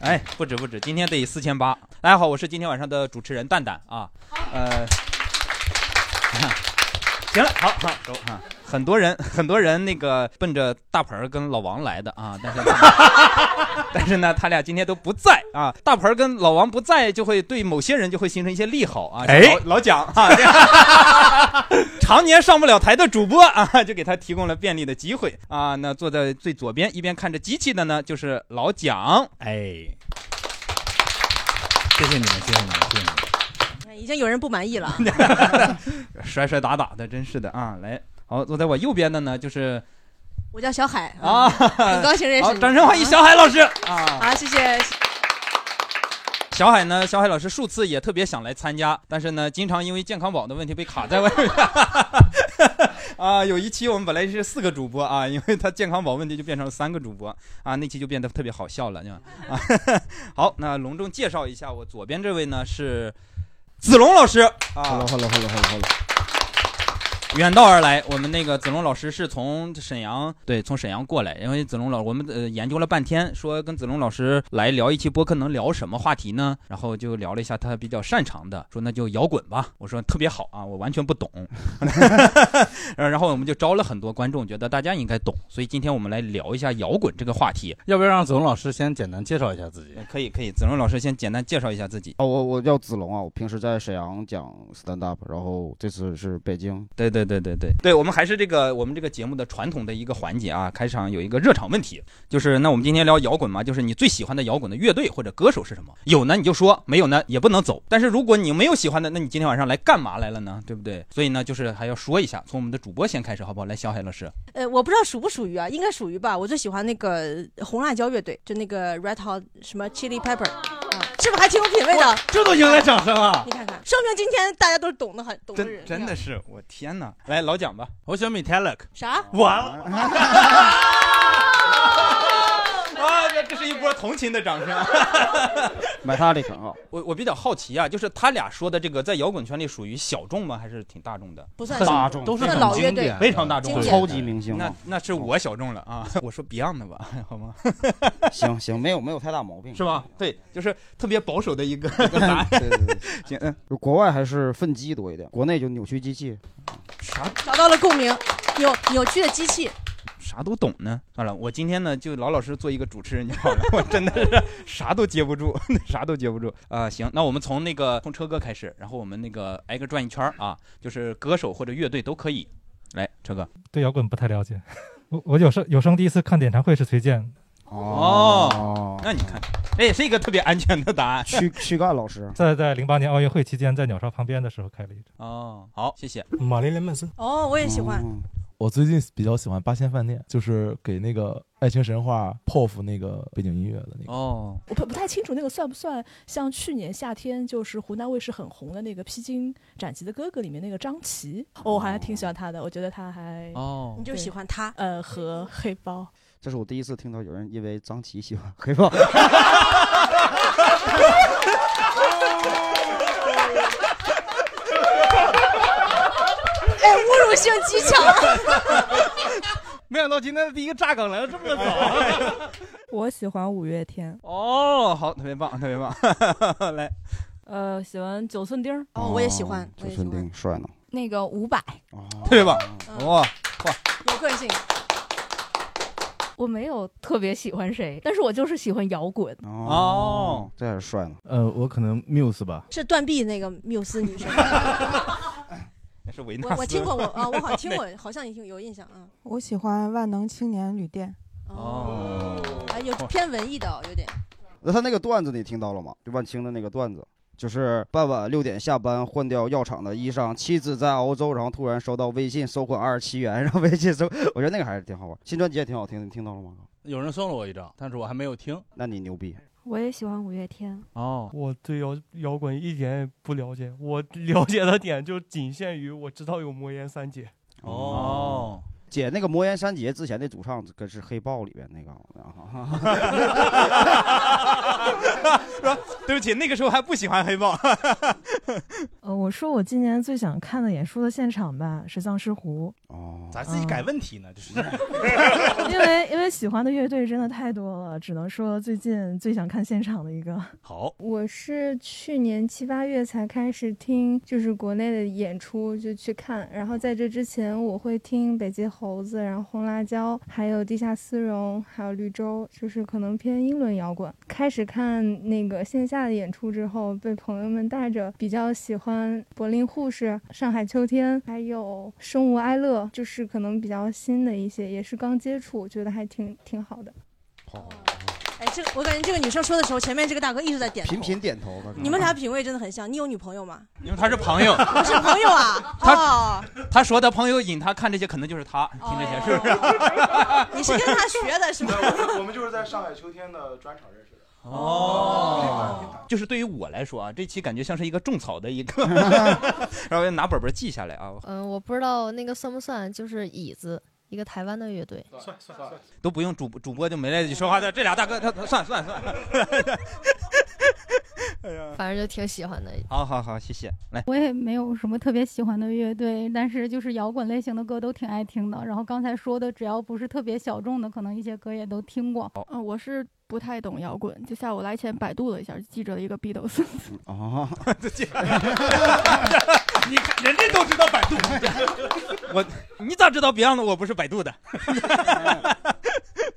哎，不止不止，今天得四千八。大家好，我是今天晚上的主持人蛋蛋啊。呃，行了，好好走啊。很多人 很多人那个奔着大盆儿跟老王来的啊，但是 但是呢，他俩今天都不在啊。大盆儿跟老王不在，就会对某些人就会形成一些利好啊。哎老老蒋啊，常年上不了台的主播啊，就给他提供了便利的机会啊。那坐在最左边，一边看着机器的呢，就是老蒋。哎，谢谢你们，谢谢你们，谢谢你们。已经有人不满意了。摔摔打打的，真是的啊！来，好，坐在我右边的呢，就是我叫小海啊，很高兴认识好，你。掌声欢迎小海老师啊！好，谢谢。小海呢，小海老师数次也特别想来参加，但是呢，经常因为健康宝的问题被卡在外面。啊，有一期我们本来是四个主播啊，因为他健康宝问题就变成了三个主播啊，那期就变得特别好笑了，就啊。好，那隆重介绍一下，我左边这位呢是子龙老师啊。Hello，Hello，Hello，Hello，Hello。远道而来，我们那个子龙老师是从沈阳，对，从沈阳过来。因为子龙老，我们呃研究了半天，说跟子龙老师来聊一期播客能聊什么话题呢？然后就聊了一下他比较擅长的，说那就摇滚吧。我说特别好啊，我完全不懂。然后我们就招了很多观众，觉得大家应该懂，所以今天我们来聊一下摇滚这个话题。要不要让子龙老师先简单介绍一下自己？可以，可以，子龙老师先简单介绍一下自己。哦，我我叫子龙啊，我平时在沈阳讲 stand up，然后这次是北京。对对对对对对，对我们还是这个我们这个节目的传统的一个环节啊，开场有一个热场问题，就是那我们今天聊摇滚嘛，就是你最喜欢的摇滚的乐队或者歌手是什么？有呢你就说，没有呢也不能走。但是如果你没有喜欢的，那你今天晚上来干嘛来了呢？对不对？所以呢，就是还要说一下，从我们的主播先开始，好不好？来，小海老师，呃，我不知道属不属于啊，应该属于吧。我最喜欢那个红辣椒乐队，就那个 Red Hot 什么 Chili Pepper 啊，是不是还挺有品位的？这都迎来掌声啊！你看看，说明今天大家都是懂得很懂的人。真真的是我天哪！来老蒋吧，我喜欢 Metallic。啥？完 这这是一波同情的掌声。Metallic 啊，我我比较好奇啊，就是他俩说的这个在摇滚圈里属于小众吗？还是挺大众的？不算大众都是很经老乐队典，非常大众超级明星那啊。那是我小众了啊！我说 Beyond 的吧，好吗？行行，没有没有太大毛病，是吧？对，就是特别保守的一个答案。对对对，行，嗯，就国外还是粪鸡多一点，国内就扭曲机器。啥找到了共鸣，扭扭曲的机器。啥都懂呢。算了，我今天呢就老老实实做一个主持人就好了。我真的是啥都接不住，啥都接不住啊、行，那我们从那个从车哥开始，然后我们那个挨个转一圈啊，就是歌手或者乐队都可以。来，车哥。对摇滚不太了解。我我有生有生第一次看演唱会是崔健，哦，那你看，这也是一个特别安全的答案。躯躯干老师，在在零八年奥运会期间，在鸟巢旁边的时候开了一场。哦，好，谢谢。玛丽莲曼森，哦，我也喜欢。嗯我最近比较喜欢八仙饭店，就是给那个《爱情神话》POF 那个背景音乐的那个。哦，我不不太清楚那个算不算像去年夏天就是湖南卫视很红的那个《披荆斩棘的哥哥》里面那个张琪，哦，我还挺喜欢他的，我觉得他还哦你就喜欢他。呃和黑豹。这是我第一次听到有人因为张琪喜欢黑豹。哎，侮辱性极强。没想到今天的第一个炸梗来的这么早。我喜欢五月天，哦，好，特别棒，特别棒。来，呃，喜欢九寸钉，哦，我也喜欢，我周春也喜欢，丁帅呢。那个伍佰，哦特别棒，哇哇，有个性。我没有特别喜欢谁，但是我就是喜欢摇滚。哦，这还是帅呢。呃，我可能 Muse 吧。是断臂那个缪斯女神，那是维纳斯。我我听过，我啊，我好像听过，好像有有印象啊。我喜欢万能青年旅店。哦，哎有偏文艺的哦，有点。那他那个段子你听到了吗？就万青的那个段子，就是傍晚六点下班，换掉药厂的衣裳，妻子在熬粥，然后突然收到微信收款二十七元，然后微信收，我觉得那个还是挺好玩。新专辑也挺好听，你听到了吗？有人送了我一张，但是我还没有听。那你牛逼，我也喜欢五月天。哦，我对摇摇滚一点也不了解，我 了解的点就仅限于我知道有魔岩三杰。哦，姐，那个魔岩三杰之前的主唱可是黑豹里边那个，对不起，那个时候还不喜欢黑豹。呃，我说我今年最想看的演出的现场吧，是藏尸湖。哦，咋自己改问题呢？就是 因为因为喜欢的乐队真的太多了，只能说最近最想看现场的一个。好，我是去年七八月才开始听，就是国内的演出就去看，然后在这之前我会听北极猴子，然后红辣椒，还有地下丝绒，还有绿洲，就是可能偏英伦摇滚。开始看那个线下的演出之后，被朋友们带着，比较喜欢柏林护士、上海秋天，还有生物哀乐，就是可能比较新的一些，也是刚接触，觉得还挺挺好的。这个我感觉这个女生说的时候，前面这个大哥一直在点头。频频点头。你们俩品味真的很像。你有女朋友吗？因为他是朋友，我是朋友啊。他哦，他说的朋友引他看这些，可能就是他听这些，是不是？你是跟他学的是吗？我们就是在上海秋天的专场认识的。哦，就是对于我来说啊，这期感觉像是一个种草的一个，然后拿本本记下来啊，嗯，我不知道那个算不算，就是椅子，一个台湾的乐队。算算算。都不用主主播就没来得及说话的，这俩大哥他他算算算。哎呀，反正就挺喜欢的。好好好，谢谢。来，我也没有什么特别喜欢的乐队，但是就是摇滚类型的歌都挺爱听的。然后刚才说的，只要不是特别小众的，可能一些歌也都听过。嗯，我是不太懂摇滚，就下午来前百度了一下，记着了一个 Beatles。哦，你看人家都知道百度，我你咋知道 Beyond 我不是百度的？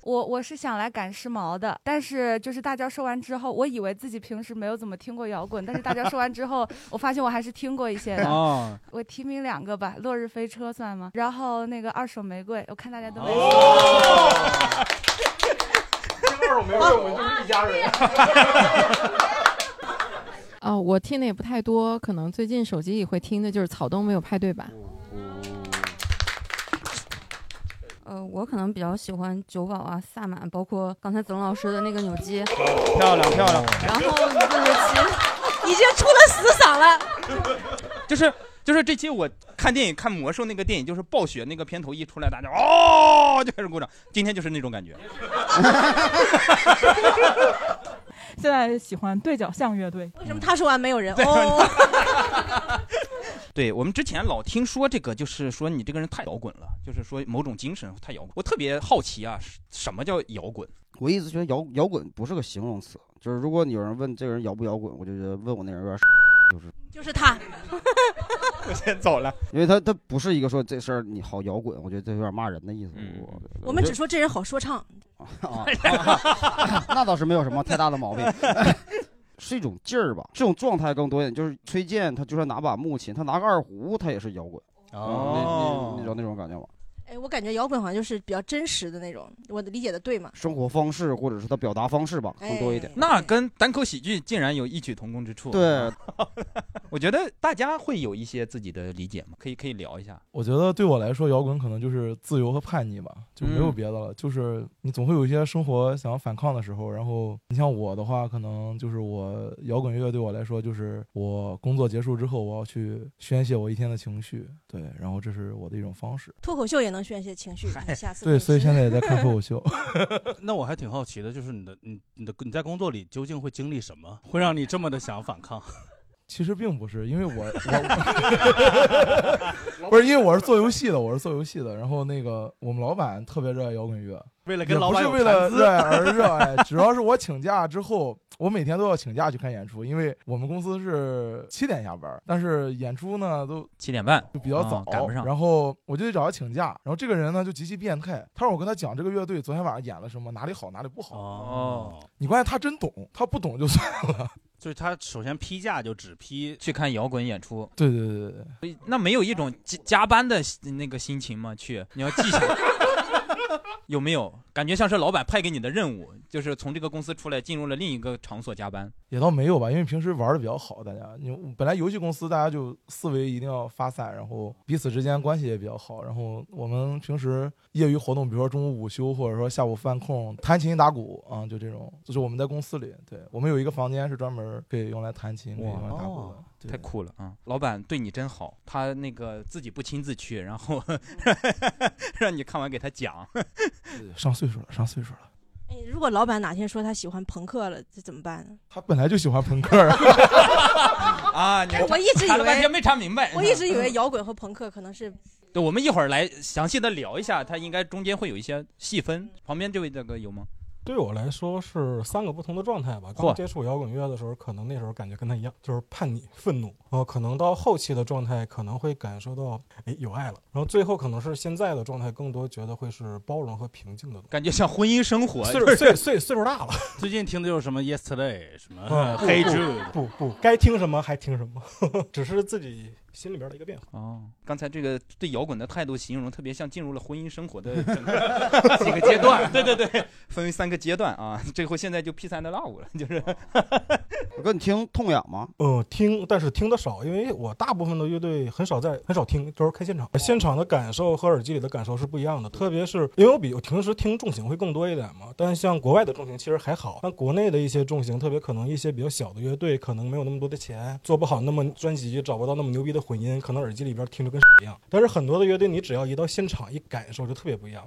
我我是想来赶时髦的，但是就是大家说完之后，我以为自己平时没有怎么听过摇滚，但是大家说完之后，我发现我还是听过一些的。哦，我提名两个吧，《落日飞车》算吗？然后那个《二手玫瑰》，我看大家都没。听二手玫瑰，我们就是一家人。哦，我听的也不太多，可能最近手机里会听的就是草东没有派对吧。呃，我可能比较喜欢九宝啊、萨满，包括刚才子龙老师的那个扭机，漂亮漂亮。然后一个乐器，已经出了死嗓了。就是就是这期我看电影看魔兽那个电影，就是暴雪那个片头一出来，大家哦就开始鼓掌。今天就是那种感觉。现在喜欢对角巷乐队。为什么他说完没有人？哦，对我们之前老听说这个，就是说你这个人太摇滚了，就是说某种精神太摇滚。我特别好奇啊，什么叫摇滚？我一直觉得摇摇滚不是个形容词，就是如果有人问这个人摇不摇滚，我就觉得问我那人有点，就是就是他。我先走了，因为他他不是一个说这事儿你好摇滚，我觉得这有点骂人的意思。我我们只说这人好说唱。啊，那倒是没有什么太大的毛病，是一种劲儿吧，这种状态更多一点。就是崔健，他就算拿把木琴，他拿个二胡，他也是摇滚。哦，你知道那种感觉吗？哎，我感觉摇滚好像就是比较真实的那种，我理解的对吗？生活方式或者是他表达方式吧，更多一点。那跟单口喜剧竟然有异曲同工之处。对，我觉得大家会有一些自己的理解嘛，可以可以聊一下。我觉得对我来说，摇滚可能就是自由和叛逆吧，就没有别的了。就是你总会有一些生活想要反抗的时候，然后你像我的话，可能就是我摇滚乐对我来说，就是我工作结束之后，我要去宣泄我一天的情绪，对，然后这是我的一种方式。脱口秀也能宣泄情绪，下次对，所以现在也在看脱口秀。那我还挺好奇的，就是你的你你的你在工作里究竟会经历什么，会让你这么的想反抗？其实并不是，因为我 我 不是因为我是做游戏的，我是做游戏的。然后那个我们老板特别热爱摇滚乐，为了跟老板不是为了热爱而热爱，主要是我请假之后，我每天都要请假去看演出，因为我们公司是七点下班，但是演出呢都七点半，就比较早，啊赶不上。然后我就得找他请假，然后这个人呢就极其变态，他让我跟他讲这个乐队昨天晚上演了什么，哪里好哪里不好。哦，你关键他真懂，他不懂就算了。就是他首先批假就只批去看摇滚演出。对对对对对，那没有一种加加班的那个心情吗？去你要记下来，有没有？感觉像是老板派给你的任务，就是从这个公司出来，进入了另一个场所加班。也倒没有吧，因为平时玩的比较好，大家你本来游戏公司大家就思维一定要发散，然后彼此之间关系也比较好。然后我们平时业余活动，比如说中午午休或者说下午饭空弹琴打鼓啊，就这种，就是我们在公司里，对我们有一个房间是专门可以用来弹琴、可以用来打鼓的。对太酷了啊！老板对你真好，他那个自己不亲自去，然后 让你看完给他讲。上岁数了，上岁数了，哎，如果老板哪天说他喜欢朋克了，这怎么办呢？他本来就喜欢朋克啊。啊，你我一直以为没查明白。我一直以为摇滚和朋克可能是对，我们一会儿来详细的聊一下，他应该中间会有一些细分。旁边这位大哥有吗？对我来说是三个不同的状态吧。刚接触摇滚乐的时候，可能那时候感觉跟他一样，就是叛逆、愤怒。呃，可能到后期的状态，可能会感受到哎有爱了。然后最后可能是现在的状态，更多觉得会是包容和平静的。感觉像婚姻生活。岁数岁岁岁数大了，最近听的就是什么 Yesterday，什么嗯 Hey Jude，不不不，该听什么还听什么，只是自己心里边的一个变化。哦，刚才这个对摇滚的态度形容特别像进入了婚姻生活的 整个几个阶段。对对对，分为三个阶段啊。最后现在就 P 三的 Love 了，就是。我哥，你听痛痒吗？嗯，听，但是听的少，因为我大部分的乐队很少在很少听，都是看现场。现场的感受和耳机里的感受是不一样的，特别是因为我比我平时听重型会更多一点嘛。但是像国外的重型其实还好，但国内的一些重型，特别可能一些比较小的乐队，可能没有那么多的钱，做不好那么专辑，找不到那么牛逼的混音，可能耳机里边听着跟一样。但是很多的乐队，你只要一到现场一感受，就特别不一样。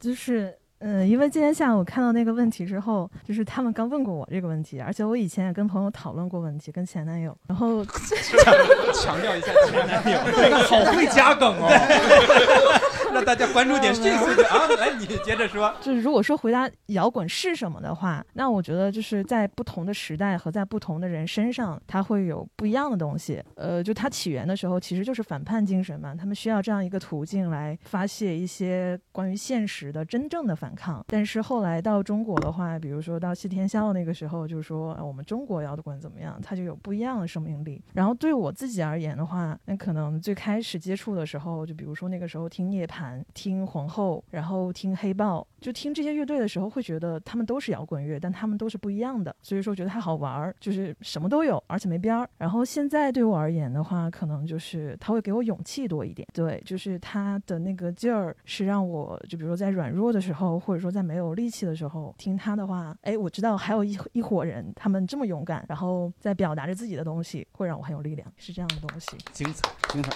就是嗯，因为今天下午看到那个问题之后，就是他们刚问过我这个问题，而且我以前也跟朋友讨论过问题，跟前男友，然后 强调一下前男友，这个好会加梗哦。让大家关注点迅速的啊！来，你接着说。就是如果说回答摇滚是什么的话，那我觉得就是在不同的时代和在不同的人身上，它会有不一样的东西。呃，就它起源的时候其实就是反叛精神嘛，他们需要这样一个途径来发泄一些关于现实的真正的反反抗。但是后来到中国的话，比如说到谢天笑那个时候，就是说、啊我们中国摇滚怎么样，它就有不一样的生命力。然后对我自己而言的话，那可能最开始接触的时候，就比如说那个时候听涅槃、听皇后，然后听黑豹，就听这些乐队的时候，会觉得他们都是摇滚乐，但他们都是不一样的，所以说觉得它好玩儿，就是什么都有，而且没边儿。然后现在对我而言的话，可能就是它会给我勇气多一点，对，就是它的那个劲儿是让我就比如说在软弱的时候，或者说在没有力气的时候听他的话，哎，我知道还有一一伙人，他们这么勇敢，然后在表达着自己的东西，会让我很有力量，是这样的东西。精彩，精彩。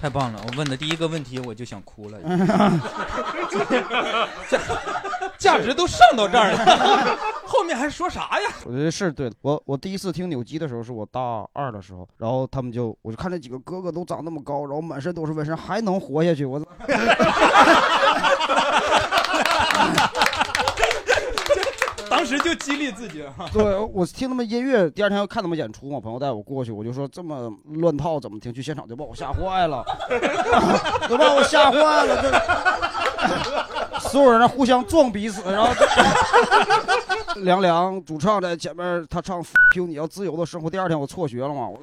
太棒了！我问的第一个问题我就想哭了，价值都上到这儿了，后面还说啥呀？我觉得是对的。我我第一次听扭机的时候是我大二的时候，然后他们就我就看那几个哥哥都长那么高，然后满身都是纹身，还能活下去，我。当时就激励自己。对，我听他们音乐，第二天要看他们演出嘛，朋友带我过去，我就说这么乱套怎么听？去现场就把我吓坏了，都把我吓坏了，这 所有人互相撞彼此，然后凉凉主唱在前面，他唱 “F you，你要自由的生活”，第二天我辍学了嘛，我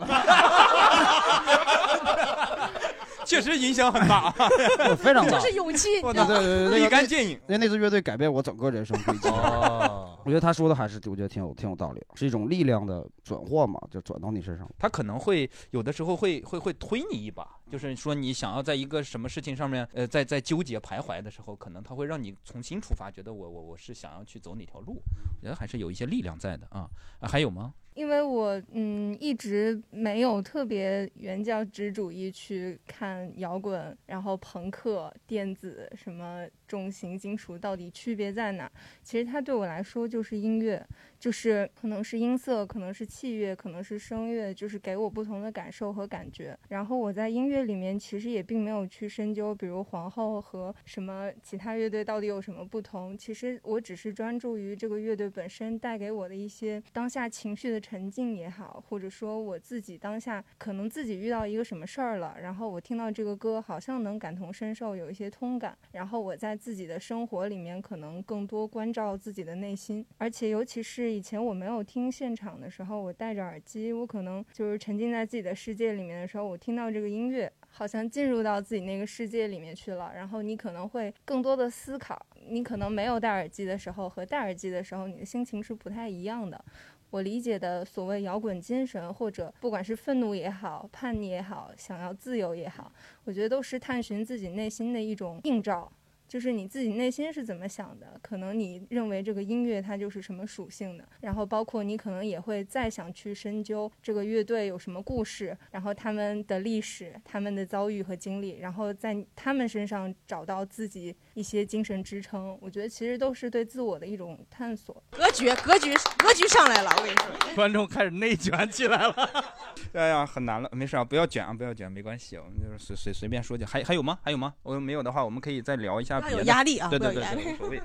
确实影响很大，非常是勇气，对对对对，立竿见影。那那支乐队改变我整个人生轨迹。哦，我觉得他说的还是我觉得挺有挺有道理的，是一种力量的转换嘛，就转到你身上。他可能会有的时候会会会推你一把，就是说你想要在一个什么事情上面，呃，在在纠结徘徊的时候，可能他会让你重新出发，觉得我我我是想要去走哪条路，我觉得还是有一些力量在的啊。啊还有吗？因为我嗯一直没有特别原教旨主义去看摇滚，然后朋克、电子什么重型金属到底区别在哪？其实它对我来说就是音乐，就是可能是音色，可能是器乐，可能是声乐，就是给我不同的感受和感觉。然后我在音乐里面其实也并没有去深究，比如皇后和什么其他乐队到底有什么不同。其实我只是专注于这个乐队本身带给我的一些当下情绪的沉浸也好，或者说我自己当下可能自己遇到一个什么事儿了，然后我听到这个歌好像能感同身受，有一些通感，然后我在自己的生活里面可能更多关照自己的内心，而且尤其是以前我没有听现场的时候，我戴着耳机，我可能就是沉浸在自己的世界里面的时候，我听到这个音乐，好像进入到自己那个世界里面去了，然后你可能会更多的思考，你可能没有戴耳机的时候和戴耳机的时候，你的心情是不太一样的。我理解的所谓摇滚精神，或者不管是愤怒也好、叛逆也好、想要自由也好，我觉得都是探寻自己内心的一种映照。就是你自己内心是怎么想的，可能你认为这个音乐它就是什么属性的，然后包括你可能也会再想去深究这个乐队有什么故事，然后他们的历史、他们的遭遇和经历，然后在他们身上找到自己一些精神支撑。我觉得其实都是对自我的一种探索。格局，格局，格局上来了，我跟你说。观众开始内卷起来了。哎呀，很难了，没事啊，不要卷啊，不要卷，没关系，我们就是随随随便说就。还还有吗？还有吗？我没有的话，我们可以再聊一下别的。有压力啊对对对，不要有压力无所谓。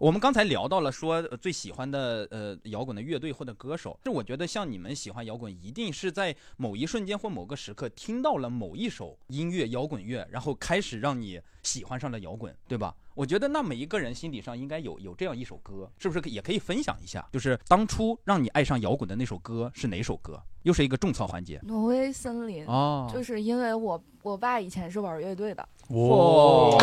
我们刚才聊到了说呃最喜欢的呃摇滚的乐队或者歌手，这我觉得像你们喜欢摇滚，一定是在某一瞬间或某个时刻听到了某一首音乐摇滚乐，然后开始让你喜欢上了摇滚，对吧？我觉得那每一个人心底上应该有有这样一首歌，是不是也可以分享一下？就是当初让你爱上摇滚的那首歌是哪首歌？又是一个种草环节。挪威森林哦就是因为我我爸以前是玩乐队的，哇，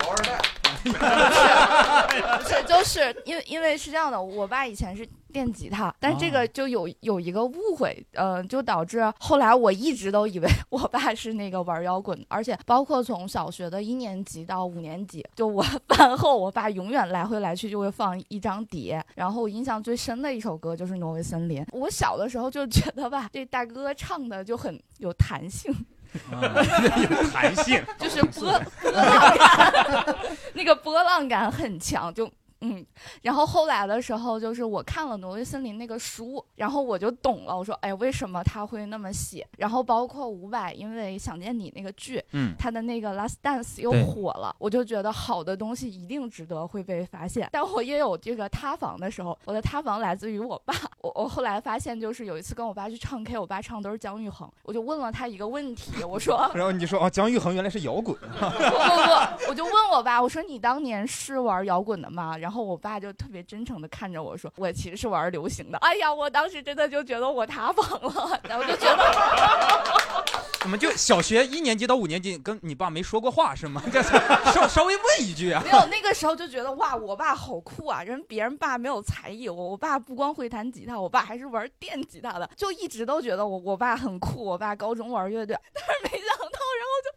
摇二代，不是，就是因为因为是这样的，我爸以前是电吉他，但这个就有有一个误会，呃，就导致后来我一直都以为我爸是那个玩摇滚的，而且包括从小学的一年级到五年级，就我 饭后，我爸永远来回来去就会放一张碟，然后我印象最深的一首歌就是《挪威森林》，我小的时候就觉得吧，这大哥唱的就很有弹性。有弹性，就是波波 浪感，那个波浪感很强，就。嗯，然后后来的时候，就是我看了《挪威森林》那个书，然后我就懂了。我说，哎，为什么他会那么写？然后包括伍佰，因为《想见你》那个剧，嗯他的那个《Last Dance》又火了，我就觉得好的东西一定值得会被发现。但我也有这个塌房的时候，我的塌房来自于我爸。我我后来发现，就是有一次跟我爸去唱 K，我爸唱的都是姜育恒，我就问了他一个问题，我说，然后你说哦，姜育恒原来是摇滚。不不不，我就问我爸，我说你当年是玩摇滚的吗？然后我爸就特别真诚的看着我说，我其实是玩流行的。哎呀，我当时真的就觉得我塌房了，然后就觉得，怎么就小学一年级到五年级跟你爸没说过话是吗？这 稍稍微问一句啊没。有那个时候就觉得哇，我爸好酷啊！人别人爸没有才艺，我我爸不光会弹吉他，我爸还是玩电吉他的，就一直都觉得我我爸很酷。我爸高中玩乐队，但是没想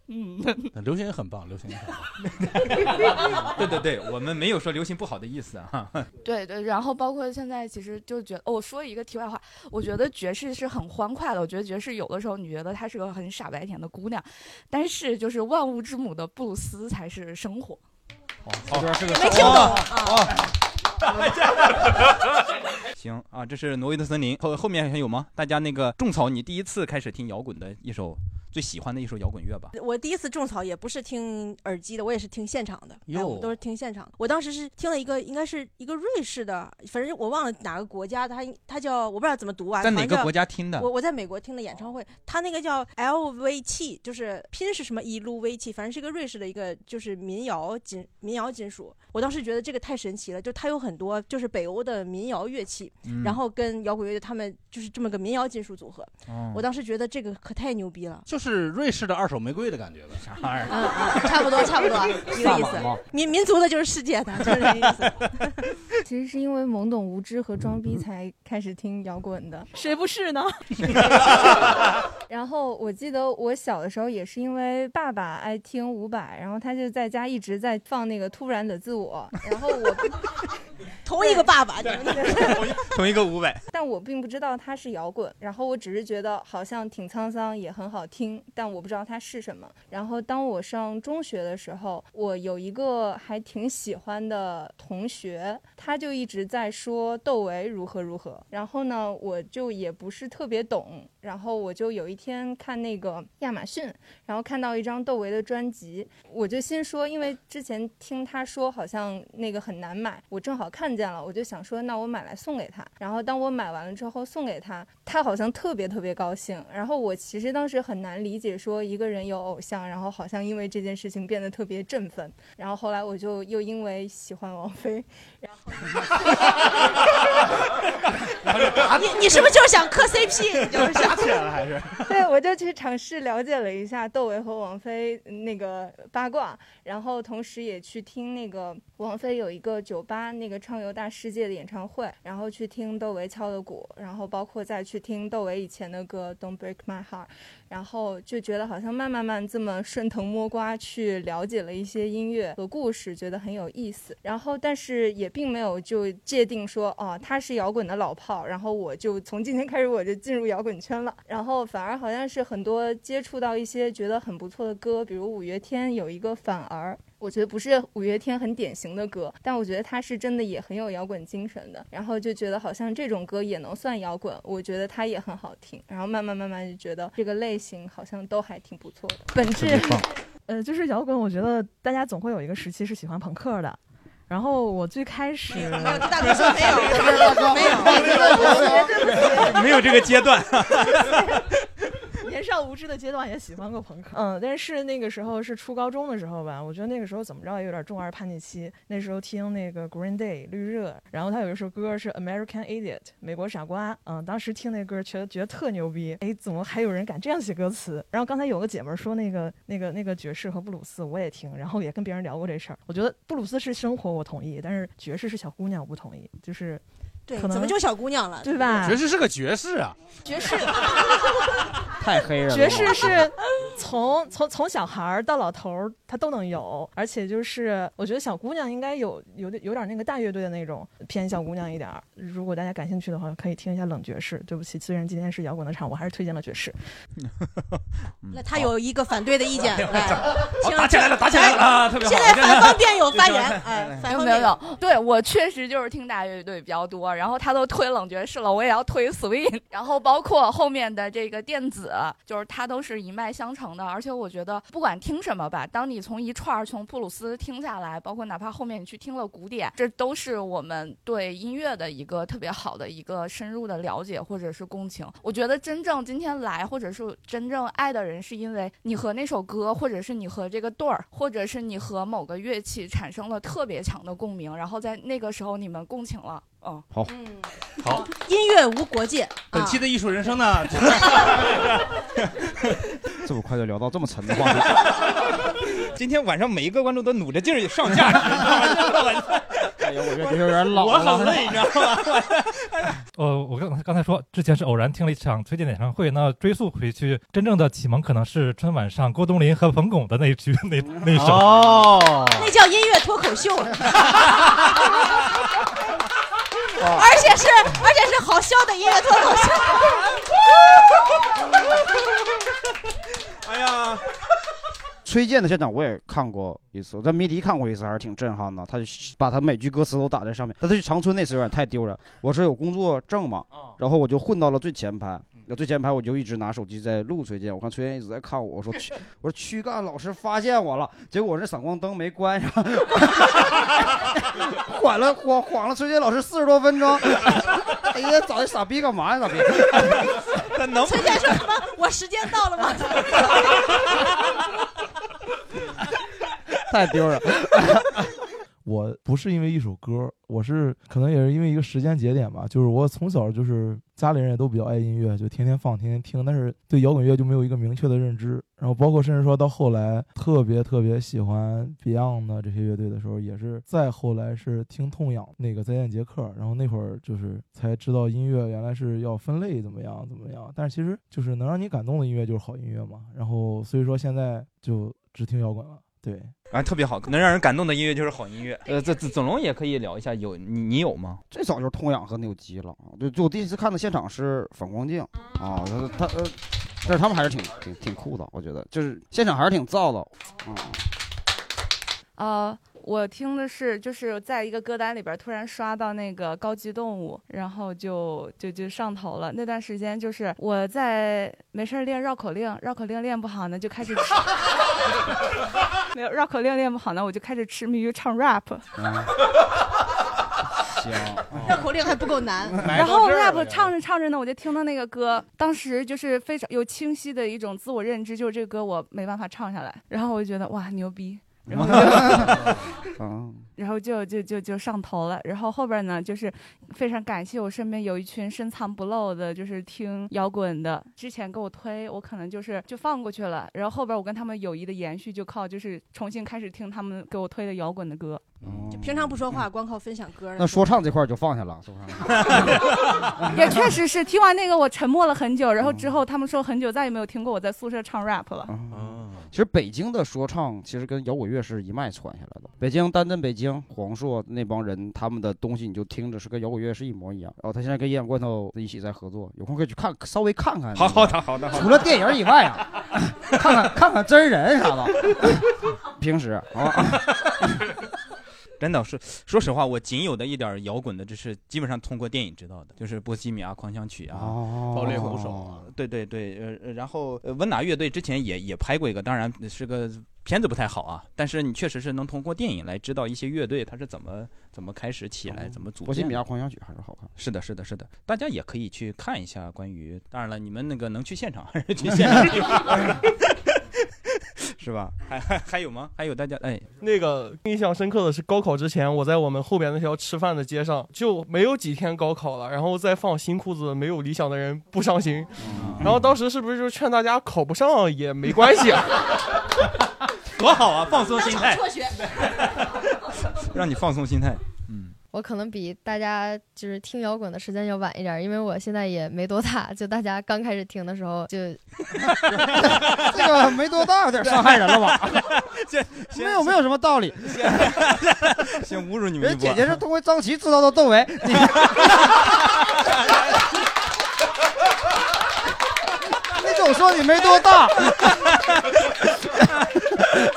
嗯。流行也很棒，流行也很棒。对对对，我们没有说流行不好的意思啊。对对，然后包括现在，其实就觉得，哦我说一个题外话，我觉得爵士是很欢快的。我觉得爵士有的时候你觉得她是个很傻白甜的姑娘，但是就是万物之母的布鲁斯才是生活。这边是个没听懂啊。行啊，这是挪威的森林，后后面还有吗？大家那个种草，你第一次开始听摇滚的一首最喜欢的一首摇滚乐吧？我第一次种草也不是听耳机的，我也是听现场的。哎，哟我们都是听现场的。我当时是听了一个，应该是一个瑞士的，反正我忘了哪个国家的，它它叫我不知道怎么读啊。在哪个国家听的我我在美国听的演唱会，它那个叫 LVT，，就是拼是什么一路 V T，，反正是一个瑞士的一个就是民谣金民谣金属。我当时觉得这个太神奇了，就它有很多就是北欧的民谣乐器，嗯然后跟摇滚乐队他们就是这么个民谣金属组合。哦我当时觉得这个可太牛逼了。就是瑞士的二手玫瑰的感觉呗，啥玩意儿？嗯嗯，差不多差不多，一个意思。民民族的就是世界的，就是这个意思。其实是因为懵懂无知和装逼才开始听摇滚的。谁不是呢？然后我记得我小的时候也是因为爸爸爱听伍佰，然后他就在家一直在放那个《突然的自我》，然后我同一个爸爸，你们那个 同一个五百。但我并不知道它是摇滚，然后我只是觉得好像挺沧桑，也很好听，但我不知道它是什么。然后当我上中学的时候，我有一个还挺喜欢的同学，他就一直在说窦唯如何如何，然后呢，我就也不是特别懂，然后我就有一天看那个亚马逊，然后看到一张窦唯的专辑，我就心说，因为之前听他说好像那个很难买，我正好看见了，我就想说，那我买来送给他。然后当我买完了之后送给他，他好像特别特别高兴。然后我其实当时很难理解，说一个人有偶像，然后好像因为这件事情变得特别振奋。然后后来我就又因为喜欢王菲，然后 你你是不是就是想磕 CP？你就是想起来了还是？对，我就去尝试了解了一下窦唯和王菲那个八卦，然后同时也去听那个王菲有一个酒吧那个畅游大世界的演唱会，然后去听窦唯敲的鼓，然后包括再去听窦唯以前的歌《Don't Break My Heart》，然后就觉得好像慢慢慢这么顺藤摸瓜去了解了一些音乐和故事，觉得很有意思。然后但是也并没有就界定说哦他是摇滚的老炮，然后我就从今天开始我就进入摇滚圈了。然后反而好像是很多接触到一些觉得很不错的歌，比如五月天有一个反而。我觉得不是五月天很典型的歌，但我觉得他是真的也很有摇滚精神的。然后就觉得好像这种歌也能算摇滚，我觉得它也很好听。然后慢慢慢慢就觉得这个类型好像都还挺不错的。本质，呃，就是摇滚，我觉得大家总会有一个时期是喜欢朋克的。然后我最开始没有，大哥说 没有，没有，没有这个阶段。年少无知的阶段也喜欢过朋克，嗯，但是那个时候是初高中的时候吧，我觉得那个时候怎么着也有点中二叛逆期。那时候听那个 Green Day 绿热，然后他有一首歌是 American Idiot 美国傻瓜，嗯，当时听那歌觉得觉得特牛逼，哎，怎么还有人敢这样写歌词？然后刚才有个姐们儿说那个那个那个爵士和布鲁斯我也听，然后也跟别人聊过这事儿。我觉得布鲁斯是生活，我同意，但是爵士是小姑娘，我不同意，就是。对，可能怎么就小姑娘了，对吧？爵士是个爵士啊，爵士 太黑了。爵士是从从从小孩儿到老头儿，他都能有，而且就是我觉得小姑娘应该有有点有点那个大乐队的那种偏小姑娘一点儿。如果大家感兴趣的话，可以听一下冷爵士。对不起，虽然今天是摇滚的场，我还是推荐了爵士。那他有一个反对的意见，来，打起来了，打起来了啊！特别好。现在反方辩友 发言，哎，反方辩友没有没有，对我确实就是听大乐队比较多，然后他都推冷爵士了，我也要推 swing，然后包括后面的这个电子，就是它都是一脉相承的。而且我觉得不管听什么吧，当你从一串从布鲁斯听下来，包括哪怕后面你去听了古典，这都是我们对音乐的一个特别好的一个深入的了解或者是共情。我觉得真正今天来或者是真正爱的人，是因为你和那首歌，或者是你和这个对儿，或者是你和某个乐器产生了特别强的共鸣，然后在那个时候你们共情了。嗯，好，好，音乐无国界。本期的艺术人生呢，这么快就聊到这么沉的话题。今天晚上每一个观众都努着劲儿上价值，哎呀，我觉得有点老我了。很累，你知道吗？呃，我刚刚才说之前是偶然听了一场崔健的演唱会，那追溯回去，真正的启蒙可能是春晚上郭冬临和冯巩的那一句那那一首。哦，那叫音乐脱口秀，而且是而且是好笑的音乐脱口秀。哎呀，崔健的现场我也看过一次，我在迷笛看过一次，还是挺震撼的。他就把他每句歌词都打在上面。但他去长春那次有点太丢人。我是有工作证嘛，然后我就混到了最前排。那最前排我就一直拿手机在录崔健，我看崔健一直在看我，我说 躯，我说躯干老师发现我了，结果我这闪光灯没关上，缓了晃晃了崔健老师四十多分钟。哎呀，找这傻逼干嘛呀，傻逼？那能 崔健说什么？我时间到了吗？太丢人。我不是因为一首歌，我是可能也是因为一个时间节点吧，就是我从小就是家里人也都比较爱音乐，就天天放，天天听，但是对摇滚乐就没有一个明确的认知。然后包括甚至说到后来特别特别喜欢 Beyond 的这些乐队的时候，也是再后来是听痛仰那个再见杰克，然后那会儿就是才知道音乐原来是要分类怎么样怎么样。但是其实就是能让你感动的音乐就是好音乐嘛。然后所以说现在就只听摇滚了，对。啊，特别好，能让人感动的音乐就是好音乐。呃，这子子龙也可以聊一下，有你你有吗？最早就是痛痒和扭机了，就就我第一次看的现场是反光镜啊，他他呃，但是他们还是挺挺挺酷的，我觉得就是现场还是挺燥的，嗯。呃，我听的是就是在一个歌单里边突然刷到那个高级动物，然后就就就上头了。那段时间就是我在没事儿练绕口令，绕口令练不好呢就开始吃，没有绕口令练不好呢我就开始痴迷于唱 rap。行，绕口令还不够难。然后 rap 唱着唱着呢，我就听到那个歌，当时就是非常有清晰的一种自我认知，就是这个歌我没办法唱下来，然后我就觉得哇牛逼。然后就嗯，然后就就就就上头了。然后后边呢，就是非常感谢我身边有一群深藏不露的，就是听摇滚的。之前给我推，我可能就是就放过去了。然后后边我跟他们友谊的延续，就靠就是重新开始听他们给我推的摇滚的歌。就平常不说话，光靠分享歌。那说唱这块儿就放下了，说唱。也确实是听完那个我沉默了很久，然后之后他们说很久再也没有听过我在宿舍唱 rap 了。其实北京的说唱其实跟摇滚乐是一脉传下来的。北京丹镇北京黄硕那帮人，他们的东西你就听着是跟摇滚乐是一模一样。然后他现在跟营养罐头一起在合作，有空可以去看，稍微看看。好好的好的除了电影以外啊，看看看看真人啥的。平时啊。真的是，说实话，我仅有的一点摇滚的知识，基本上通过电影知道的，就是《波西米亚狂想曲》啊，哦爆裂鼓手啊，对对对，呃，呃然后呃温拿乐队之前也也拍过一个，当然是个片子不太好啊，但是你确实是能通过电影来知道一些乐队它是怎么怎么开始起来，怎么组波西米亚。狂想曲还是好看。是的，是的，是的，大家也可以去看一下关于，当然了，你们那个能去现场还是去 现场听，是吧？还还还有吗？还有大家哎，那个印象深刻的是高考之前，我在我们后边那条吃饭的街上，就没有几天高考了，然后再放新裤子，没有理想的人不伤心。然后当时是不是就劝大家考不上也没关系啊？多好啊，放松心态，辍学。让你放松心态。我可能比大家就是听摇滚的时间要晚一点，因为我现在也没多大，就大家刚开始听的时候就 这个没多大，有点伤害人了吧？没有没有什么道理。先 侮辱你们一波。人姐姐是通过张琪知道的窦唯，你你总说你没多大，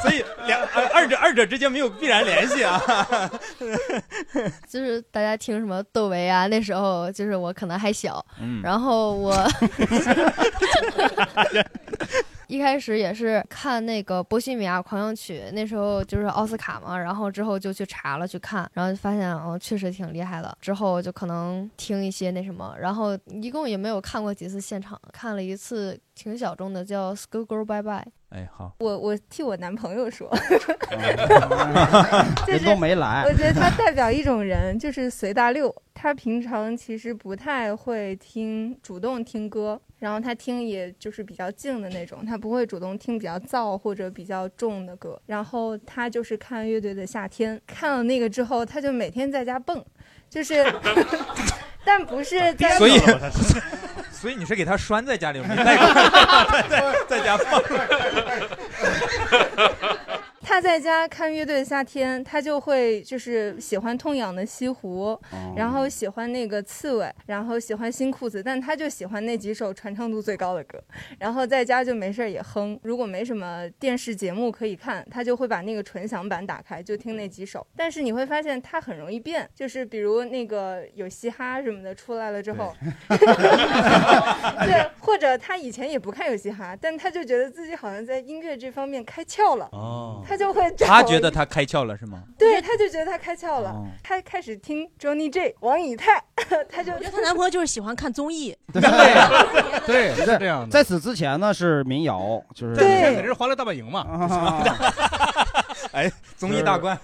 所以者之间没有必然联系啊。就是大家听什么窦唯啊，那时候就是我可能还小，嗯然后我 一开始也是看那个《波西米亚狂想曲》，那时候就是奥斯卡嘛，然后之后就去查了去看，然后就发现哦确实挺厉害的，之后就可能听一些那什么，然后一共也没有看过几次现场，看了一次挺小众的叫《School Girl Bye Bye》。哎，好，我我替我男朋友说，人都没来我觉得他代表一种人，就是随大溜。他平常其实不太会听，主动听歌，然后他听也就是比较静的那种，他不会主动听比较燥或者比较重的歌。然后他就是看乐队的夏天，看了那个之后，他就每天在家蹦，就是，但不是在所以 所以你是给他拴在家里，没带过来，在在家放。他在家看乐队的夏天，他就会就是喜欢痛痒的西湖，然后喜欢那个刺猬，然后喜欢新裤子，但他就喜欢那几首传唱度最高的歌，然后在家就没事儿也哼。如果没什么电视节目可以看，他就会把那个纯享版打开，就听那几首。但是你会发现他很容易变，就是比如那个有嘻哈什么的出来了之后，对，或者他以前也不看有嘻哈，但他就觉得自己好像在音乐这方面开窍了。哦他就会找他觉得他开窍了是吗？对，他就觉得他开窍了，哦他开始听 Johnny J、王以太，他就我觉得她男朋友就是喜欢看综艺，对对，是这样的。在此之前呢是民谣，就是在之前肯定是欢乐大本营嘛。哎，综艺大观。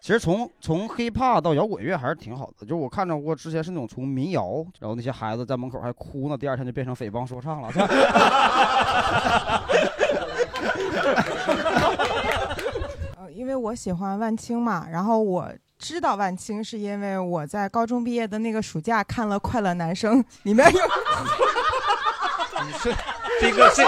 其实从从 hiphop 到摇滚乐还是挺好的，就是我看着过之前是那种从民谣，然后那些孩子在门口还哭呢，第二天就变成匪帮说唱了。呃，因为我喜欢万青嘛，然后我知道万青是因为我在高中毕业的那个暑假看了《快乐男生》，里面有你 是这个是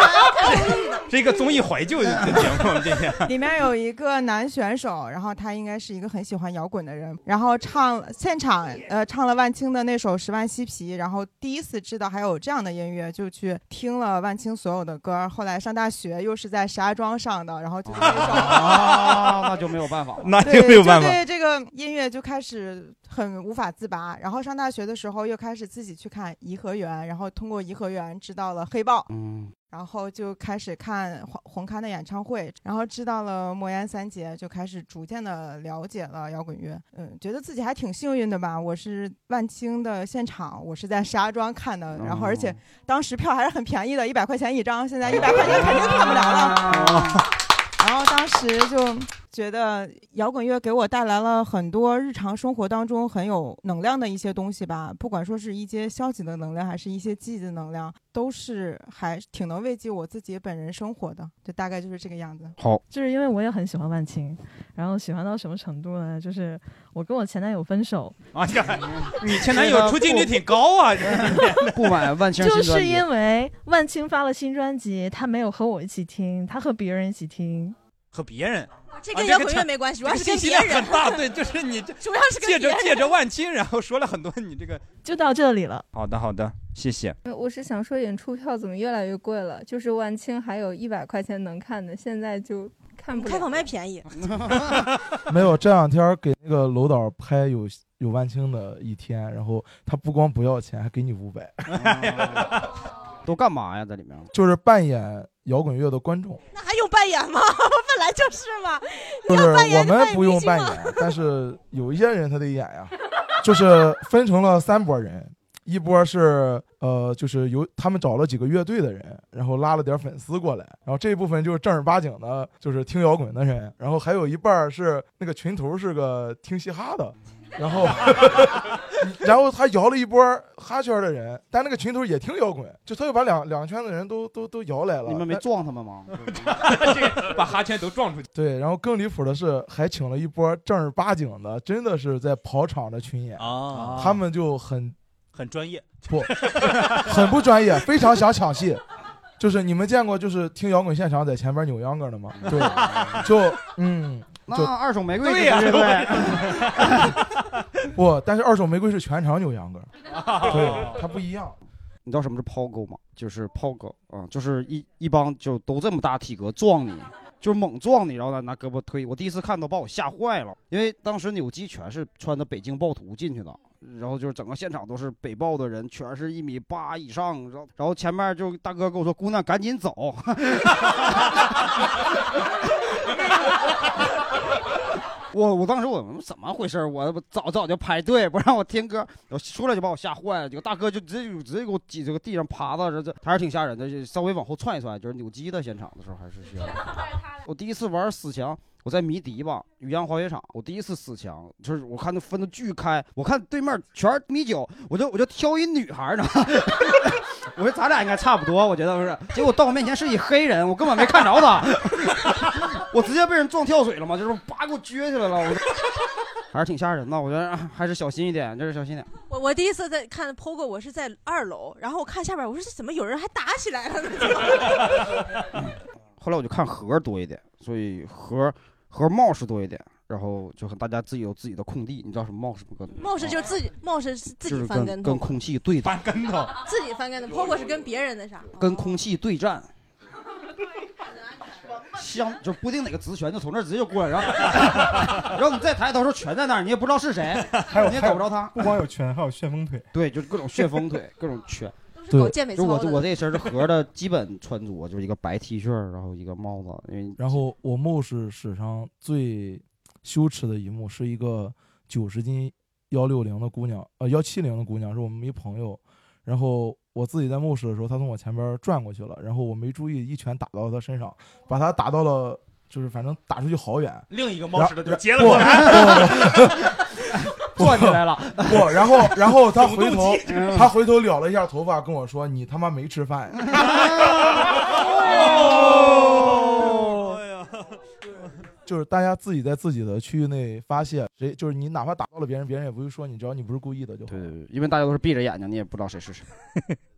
这个综艺怀旧的节目，今天里面有一个男选手，然后他应该是一个很喜欢摇滚的人，然后唱现场呃唱了万青的那首《十万嬉皮》，然后第一次知道还有这样的音乐，就去听了万青所有的歌。后来上大学又是在石家庄上的，然后就那首啊，那就没有办法了，那就没有办法。对这个音乐就开始很无法自拔。然后上大学的时候又开始自己去看颐和园，然后通过颐和园知道了黑豹。嗯，然后就开始看红红磡的演唱会，然后知道了魔岩三杰，就开始逐渐的了解了摇滚乐。嗯，觉得自己还挺幸运的吧。我是万青的现场，我是在石家庄看的，然后而且当时票还是很便宜的，一百块钱一张，现在一百块钱肯定看不了了。然后当时就觉得摇滚乐给我带来了很多日常生活当中很有能量的一些东西吧，不管说是一些消极的能量，还是一些积极的能量，都是还挺能慰藉我自己本人生活的。就大概就是这个样子。好，就是因为我也很喜欢万青，然后喜欢到什么程度呢？就是我跟我前男友分手，哎呀，你前男友出镜率挺高啊！不 买万青就是因为万青发了新专辑，他没有和我一起听，他和别人一起听。和别人，这跟摇滚乐没关系，主要是跟别人。很大，对，就是你 这主要是借着借着万青，然后说了很多你这个。就到这里了。好的，好的，谢谢。我是想说，演出票怎么越来越贵了？就是万青还有一百块钱能看的，现在就看不了。开放麦便宜。没有，这两天给那个楼导拍有有万青的一天，然后他不光不要钱，还给你五百。都干嘛呀？在里面就是扮演摇滚乐的观众。那还用扮演吗？本来就是嘛。就是我们不用扮演，但是有一些人他得演呀。就是分成了三拨人，一波是呃，就是有他们找了几个乐队的人，然后拉了点粉丝过来，然后这一部分就是正儿八经的，就是听摇滚的人，然后还有一半是那个群头是个听嘻哈的。然后，然后他摇了一波哈圈的人，但那个群头也听摇滚，就他又把两两圈的人都都都摇来了。你们没撞他们吗？把哈圈都撞出去。对，然后更离谱的是，还请了一波正儿八经的，真的是在跑场的群演啊，他们就很很专业，不，很不专业，非常想抢戏。就是你们见过就是听摇滚现场在前边扭秧歌的吗？对，就嗯。那二手玫瑰对呀，对不，但是二手玫瑰是全场扭秧歌，对，它不一样。你知道什么是抛钩吗？就是抛钩啊，就是一一帮就都这么大体格撞你，就是猛撞你，然后呢拿胳膊推。我第一次看到把我吓坏了，因为当时扭机全是穿的北京暴徒进去的，然后就是整个现场都是北豹的人，全是一米八以上，然后然后前面就大哥跟我说：“姑娘赶紧走。”我我当时我怎么回事？我早早就排队不让我听歌，我出来就把我吓坏了。这个大哥就直接直接给我挤这个地上趴着，这这还是挺吓人的。就稍微往后窜一窜，就是扭机的现场的时候还是需要。我第一次玩死墙，我在迷笛吧雨阳滑雪场，我第一次死墙，就是我看那分的巨开，我看对面全是米酒，我就我就挑一女孩呢，我说咱俩应该差不多，我觉得不是。结果到我面前是一黑人，我根本没看着他。我直接被人撞跳水了嘛，就是叭给我撅起来了，我 还是挺吓人的。我觉得还是小心一点，就是小心点。我我第一次在看 POGO，我是在二楼，然后我看下边，我说这怎么有人还打起来了呢？后来我就看盒多一点，所以盒盒帽是多一点，然后就和大家自己有自己的空地。你知道什么帽是不？帽是就是自己帽式是自己翻跟头，跟空气对翻跟头，自己翻跟头。POGO 是跟别人的啥？跟空气对战。相 就不定哪个直拳就从那儿直接就过来，然后然后你再抬头时候拳在那儿，你也不知道是谁，还有你也找不着他。不光有拳，还有旋风腿。对，就是各种旋风腿，各种拳。对，健美就我我这身是盒的基本穿着，就是一个白 T 恤，然后一个帽子。因为然后我幕是史上最羞耻的一幕，是一个九十斤幺六零的姑娘，呃幺七零的姑娘，是我们一朋友，然后。我自己在墓室的时候，他从我前边转过去了，然后我没注意，一拳打到他身上，把他打到了，就是反正打出去好远。另一个猫使的就接了过来，转 起来了。不，然后然后他回头，他回头撩了一下头发，跟我说：“你他妈没吃饭。”就是大家自己在自己的区域内发泄，谁就是你，哪怕打到了别人，别人也不会说你，只要你不是故意的就好。对对对，因为大家都是闭着眼睛，你也不知道谁是谁。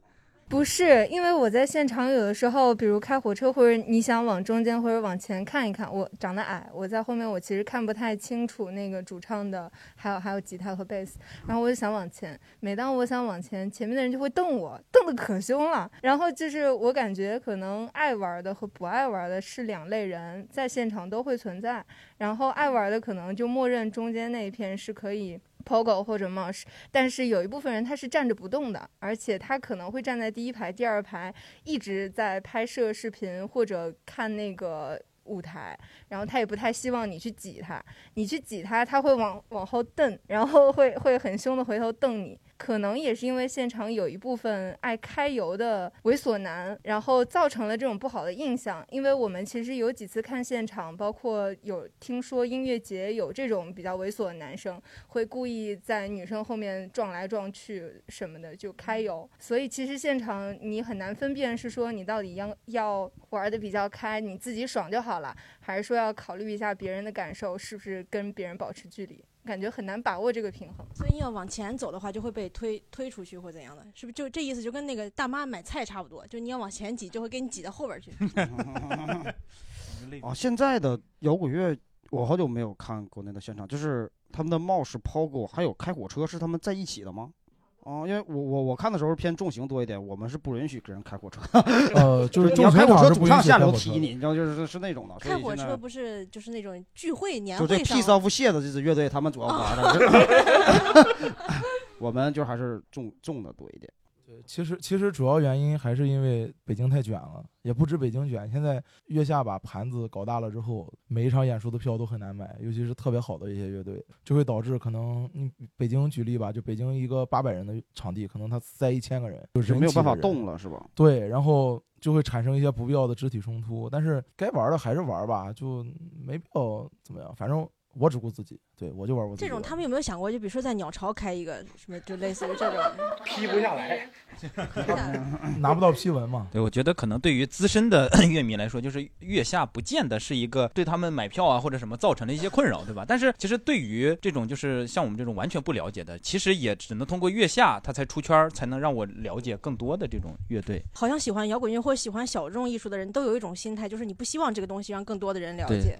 不是，因为我在现场有的时候，比如开火车或者你想往中间或者往前看一看，我长得矮，我在后面我其实看不太清楚那个主唱的，还有还有吉他和贝斯，然后我就想往前。每当我想往前，前面的人就会瞪我，瞪得可凶了。然后就是我感觉可能爱玩的和不爱玩的是两类人，在现场都会存在。然后爱玩的可能就默认中间那一片是可以。Pogo 或者 Mosh，但是有一部分人他是站着不动的，而且他可能会站在第一排、第二排，一直在拍摄视频或者看那个舞台，然后他也不太希望你去挤他，你去挤他，他会往往后瞪，然后会会很凶的回头瞪你。可能也是因为现场有一部分爱揩油的猥琐男，然后造成了这种不好的印象。因为我们其实有几次看现场，包括有听说音乐节有这种比较猥琐的男生，会故意在女生后面撞来撞去什么的，就揩油。所以其实现场你很难分辨是说你到底要要玩的比较开，你自己爽就好了，还是说要考虑一下别人的感受，是不是跟别人保持距离。感觉很难把握这个平衡，所以你要往前走的话，就会被推推出去或怎样的，是不是？就这意思，就跟那个大妈买菜差不多，就你要往前挤，就会给你挤到后边去。啊，现在的摇滚乐我好久没有看国内的现场，就是他们的冒失、Pogo 还有开火车是他们在一起的吗？哦，因为我我我看的时候偏重型多一点，我们是不允许给人开火车。呃就是 你要开火车，主唱下楼踢你，你知道，就是是那种的。开火车不是就是那种聚会年就这会上 Piece of Shit 这支乐队，他们主要玩的，我们就还是重重的多一点。对，其实其实主要原因还是因为北京太卷了，也不止北京卷，现在月下把盘子搞大了之后，每一场演出的票都很难买，尤其是特别好的一些乐队，就会导致可能你北京举例吧，就北京一个八百人的场地，可能他塞一千个人，就是没有办法动了是吧？对，然后就会产生一些不必要的肢体冲突，但是该玩的还是玩吧，就没必要怎么样，反正我只顾自己，对我就玩我自己。这种他们有没有想过，就比如说在鸟巢开一个什么，就类似于这种 批不下来，拿不到批文嘛？对，我觉得可能对于资深的乐迷来说，就是月下不见得是一个对他们买票啊或者什么造成的一些困扰，对吧？但是其实对于这种就是像我们这种完全不了解的，其实也只能通过月下他才出圈，才能让我了解更多的这种乐队。好像喜欢摇滚乐或者喜欢小众艺术的人都有一种心态，就是你不希望这个东西让更多的人了解，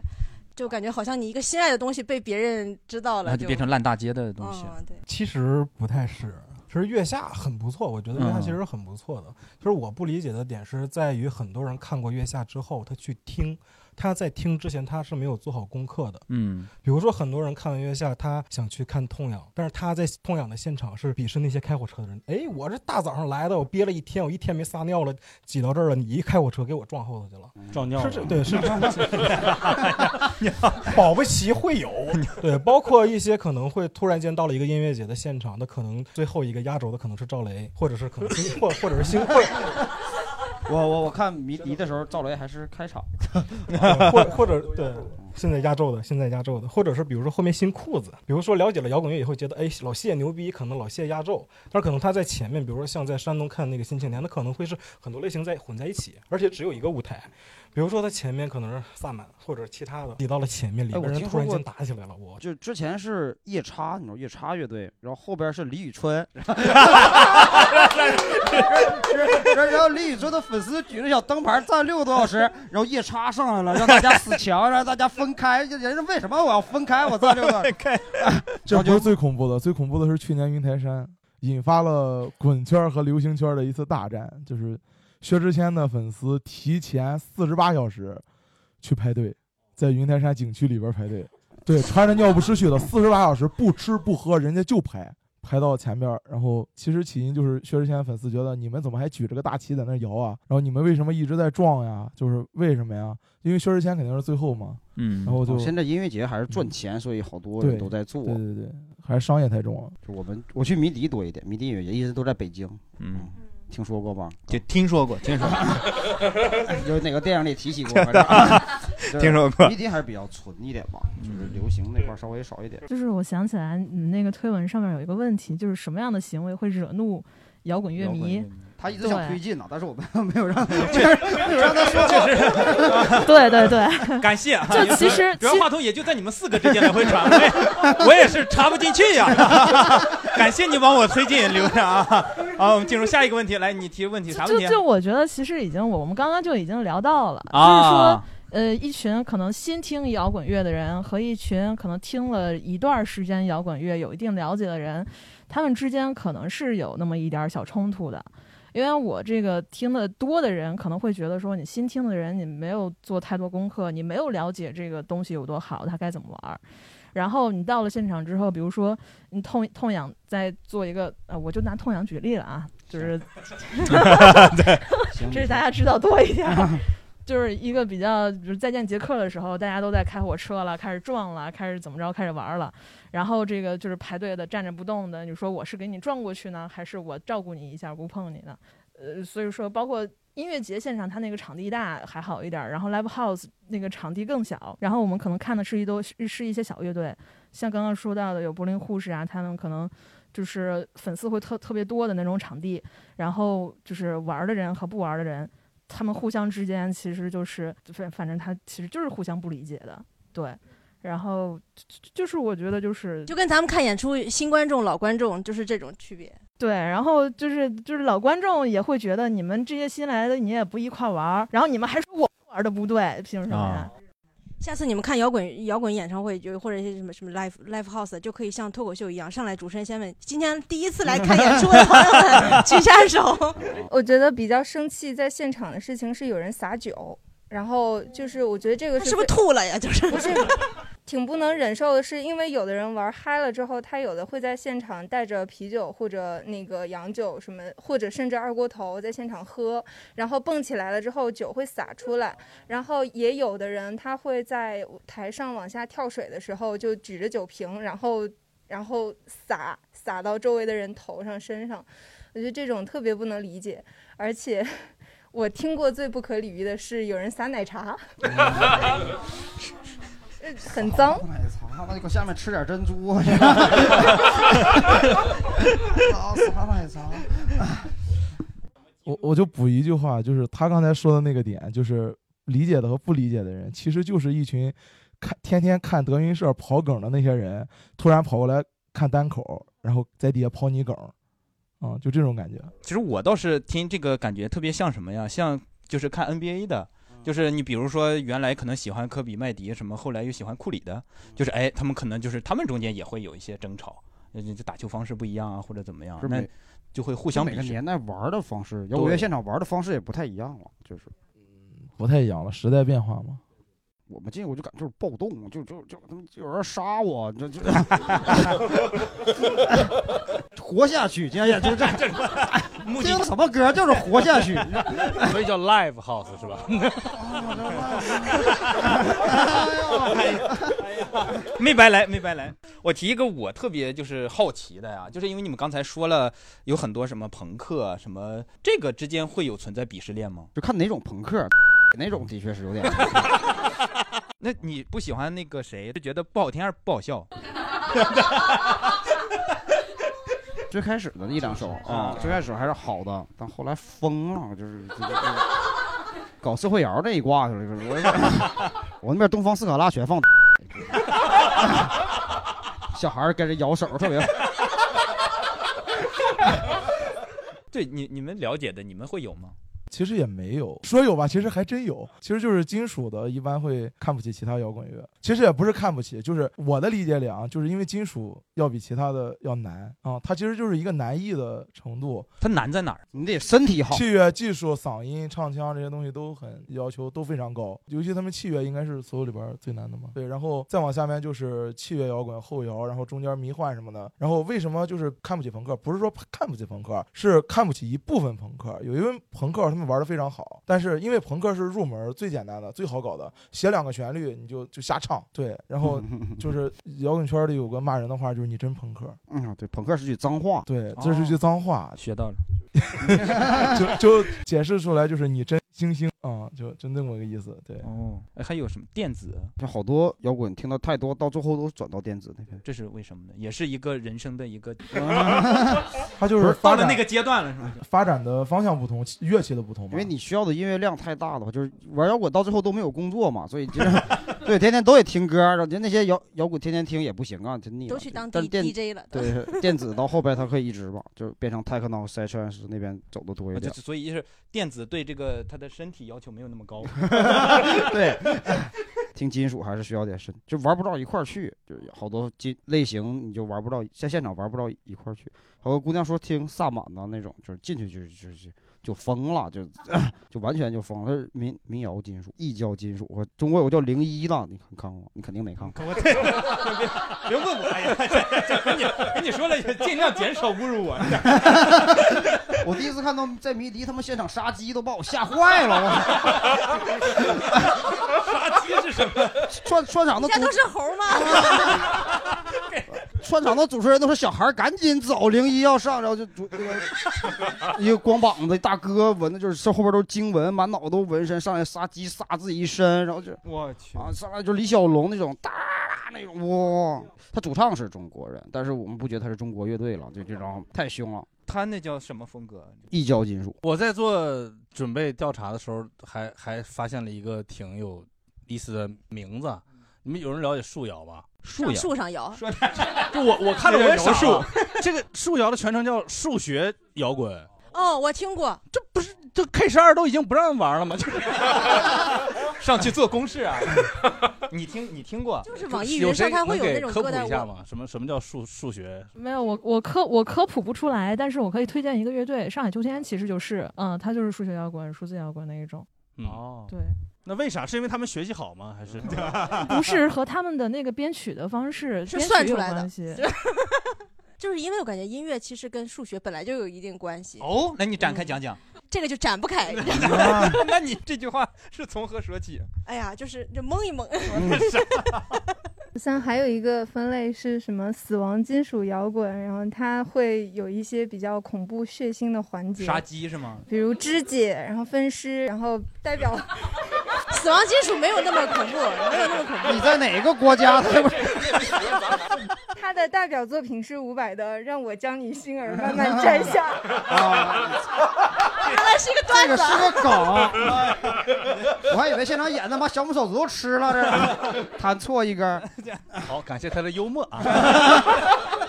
就感觉好像你一个心爱的东西被别人知道了，那就变成烂大街的东西。嗯对，其实不太是。其实月下很不错，我觉得月下嗯其实很不错的。就是我不理解的点是在于，很多人看过月下之后，他去听，他在听之前他是没有做好功课的。嗯，比如说很多人看完月下，他想去看痛痒，但是他在痛痒的现场是鄙视那些开火车的人。哎，我这大早上来的，我憋了一天，我一天没撒尿了，挤到这儿了，你一开火车给我撞后头去了，撞尿了是这对是这样的，保不齐会有。对，包括一些可能会突然间到了一个音乐节的现场，那可能最后一个压轴的可能是赵雷，或者是可能新或或者是星会。我我我看迷笛的时候，赵雷还是开场，或或者对，现在压轴的，现在压轴的，或者是比如说后面新裤子，比如说了解了摇滚乐以后，觉得哎老谢牛逼，可能老谢压轴，但是可能他在前面，比如说像在山东看那个新青年，那可能会是很多类型在混在一起，而且只有一个舞台。比如说他前面可能是萨满或者其他的，挤到了前面，里哎，边人突然间打起来了，我就之前是夜叉，你知道夜叉乐队，然后后边是李宇春，然后李宇春的粉丝举着小灯牌站六个多小时，然后夜叉上来了，让大家死墙，让大家分开。人家为什么我要分开？我站六个小时，这不是最恐怖的，最恐怖的是去年云台山引发了滚圈和流行圈的一次大战，就是薛之谦的粉丝提前四十八小时去排队，在云台山景区里边排队，对，穿着尿不湿去的，四十八小时不吃不喝，人家就排。排到前边儿，然后其实起因就是薛之谦粉丝觉得你们怎么还举着个大旗在那摇啊？然后你们为什么一直在撞呀？就是为什么呀？因为薛之谦肯定是最后嘛，嗯然后就哦现在音乐节还是赚钱，所以好多人对都在做。对对对，还是商业太重了。就我们我去迷笛多一点，迷笛音乐节一直都在北京。嗯，听说过吧？就听说过，听说过。有 哪个电影里提起过？反正就是听说过迷笛还是比较纯一点吧，就是流行那块儿稍微少一点。就是我想起来，你那个推文上面有一个问题，就是什么样的行为会惹怒摇滚乐迷？他一直想推进呢，但是我们 没有让他，没有让他说确实对对对，感谢啊。就其实主要话筒也就在你们四个之间来回传，我也我也是插不进去呀。感谢你帮我推进，留着啊。好，我们进入下一个问题，来，你提问题啥问题啊？就就我觉得其实已经我我们刚刚就已经聊到了，啊就是说。呃，一群可能新听摇滚乐的人和一群可能听了一段时间摇滚乐、有一定了解的人，他们之间可能是有那么一点小冲突的。因为我这个听的多的人可能会觉得说，你新听的人，你没有做太多功课，你没有了解这个东西有多好，它该怎么玩儿。然后你到了现场之后，比如说你痛痛痒在做一个呃，我就拿痛痒举例了啊，就是 对 这是大家知道多一点。就是一个比较，比如再见杰克的时候，大家都在开火车了，开始撞了，开始怎么着，开始玩了。然后这个就是排队的站着不动的，你说我是给你撞过去呢，还是我照顾你一下不碰你呢？呃，所以说包括音乐节现场，它那个场地大还好一点，然后 live house 那个场地更小，然后我们可能看的是一都是是一些小乐队，像刚刚说到的有柏林护士啊，他们可能就是粉丝会特特别多的那种场地，然后就是玩的人和不玩的人。他们互相之间其实就是反反正他其实就是互相不理解的，对。然后就就是我觉得就是就跟咱们看演出，新观众、老观众就是这种区别。对，然后就是就是老观众也会觉得你们这些新来的你也不一块玩儿，然后你们还说我玩的不对，凭什么呀？下次你们看摇滚摇滚演唱会，就或者一些什么什么 live live house，就可以像脱口秀一样，上来主持人先问今天第一次来看演出的朋友们举下手。我觉得比较生气在现场的事情是有人撒酒，然后就是我觉得这个是不是吐了呀？就是不是 挺不能忍受的，是因为有的人玩嗨了之后，他有的会在现场带着啤酒或者那个洋酒什么，或者甚至二锅头在现场喝，然后蹦起来了之后酒会洒出来，然后也有的人他会在台上往下跳水的时候就举着酒瓶，然后然后洒洒到周围的人头上身上，我觉得这种特别不能理解，而且。我听过最不可理喻的是有人撒奶茶，很脏。奶茶，那就搁下面吃点珍珠。撒奶茶。我我就补一句话，就是他刚才说的那个点，就是理解的和不理解的人，其实就是一群看天天看德云社跑梗的那些人，突然跑过来看单口，然后在底下跑你梗。啊，就这种感觉。其实我倒是听这个感觉特别像什么呀？像就是看 NBA 的，就是你比如说原来可能喜欢科比、麦迪什么，后来又喜欢库里的，就是哎，他们可能就是他们中间也会有一些争吵，就打球方式不一样啊，或者怎么样，那就会互相每个年代玩的方式，摇滚乐现场玩的方式也不太一样了，就是不太一样了，时代变化嘛。我们进去我就感觉就是暴动，就就就他们有人杀我，就就 活下去，今天就这这听什 么歌就是活下去，所以叫 live house 是吧？没白来，没白来。我提一个我特别就是好奇的呀，就是因为你们刚才说了有很多什么朋克什么，这个之间会有存在鄙视链吗？就看哪种朋克，那种的确是有点。那你不喜欢那个谁，就觉得不好听还是不好笑？最开始的一两首啊，最开始还是好的，但后来疯了，就是搞社会摇这一挂去了。我 我那边东方斯卡拉全放，小孩跟着摇手特别。对你你们了解的，你们会有吗？其实也没有说有吧，其实还真有。其实就是金属的，一般会看不起其他摇滚乐。其实也不是看不起，就是我的理解里啊，就是因为金属要比其他的要难啊，它其实就是一个难易的程度。它难在哪儿？你得身体好，器乐技术、嗓音、唱腔这些东西都很要求都非常高。尤其他们器乐应该是所有里边最难的嘛。对，然后再往下面就是器乐摇滚、后摇，然后中间迷幻什么的。然后为什么就是看不起朋克？不是说看不起朋克，是看不起一部分朋克。有一位朋克他们。玩的非常好，但是因为朋克是入门最简单的、最好搞的，写两个旋律你就就瞎唱，对，然后 就是摇滚圈里有个骂人的话，就是你真朋克。嗯，对，朋克是句脏话，对，这是句脏话，学到了，就就解释出来就是你真星星啊，就就那么个意思，对。哦，还有什么电子？就好多摇滚听到太多，到最后都转到电子那边，这是为什么呢？也是一个人生的一个，他就是到了那个阶段了，是吧？发展的方向不同，乐器的不同。因为你需要的音乐量太大了，就是玩摇滚到最后都没有工作嘛，所以就是 对天天都得听歌，就那些摇摇滚天天听也不行啊，真腻。都去当 D D J 了。对，电子到后边它可以一直吧，就变成 techno、s e s s i o n 那边走的多一点。所以就是电子对这个他的身体要求没有那么高。对，听金属还是需要点深，就玩不到一块儿去，就是好多金类型你就玩不到，在现场玩不到一块儿去。好多姑娘说听萨满的那种，就是进去就就就就疯了，就 就完全就疯了。它是民民谣金属、异教金属，我中国有个叫零一的，你看看过？你肯定没看过。我 别别问我，哎呀，跟你跟你说了，尽量减少侮辱我。我第一次看到在迷笛他们现场杀鸡，都把我吓坏了。我 杀鸡是什么？串串场的都是猴吗？串场的主持人都说小孩儿，赶紧走，零一要上，然后就主这个 一个光膀子大哥，纹的就是这后边都是经文，满脑都纹身，上来杀鸡杀自己一身，然后就我去啊，上来就李小龙那种哒那种哇，他主唱是中国人，但是我们不觉得他是中国乐队了，就这种太凶了，他那叫什么风格？异教金属。我在做准备调查的时候，还还发现了一个挺有意思的名字。你们有人了解树摇吗？树上树上摇，就我我看了我也描述想啊，这个树摇的全称叫数学摇滚。哦，我听过，这不是这 K 十二都已经不让玩了吗？就是 上去做公式啊！你听你听过？就是网易云上它会有那种歌单我普一下吗？什么什么叫数数学？没有，我我科我科普不出来，但是我可以推荐一个乐队，上海秋天其实就是，嗯，它就是数学摇滚、数字摇滚那一种。哦，对，那为啥？是因为他们学习好吗？还是 不是和他们的那个编曲的方式是编曲算出来的关系。就是因为我感觉音乐其实跟数学本来就有一定关系。哦，那你展开讲讲。这个就展不开。那你这句话是从何说起？哎呀，就是就蒙一蒙。像还有一个分类是什么死亡金属摇滚，然后它会有一些比较恐怖血腥的环节，杀鸡是吗？比如肢解，然后分尸，然后代表 死亡金属没有那么恐怖，没有那么恐怖。你在哪个国家？他的代表作品是伍佰的《让我将你心儿慢慢摘下》啊，原来是一个段子。这个是个梗，我还以为现场演的把小拇手指头吃了，这弹错一根儿。好，感谢他的幽默啊！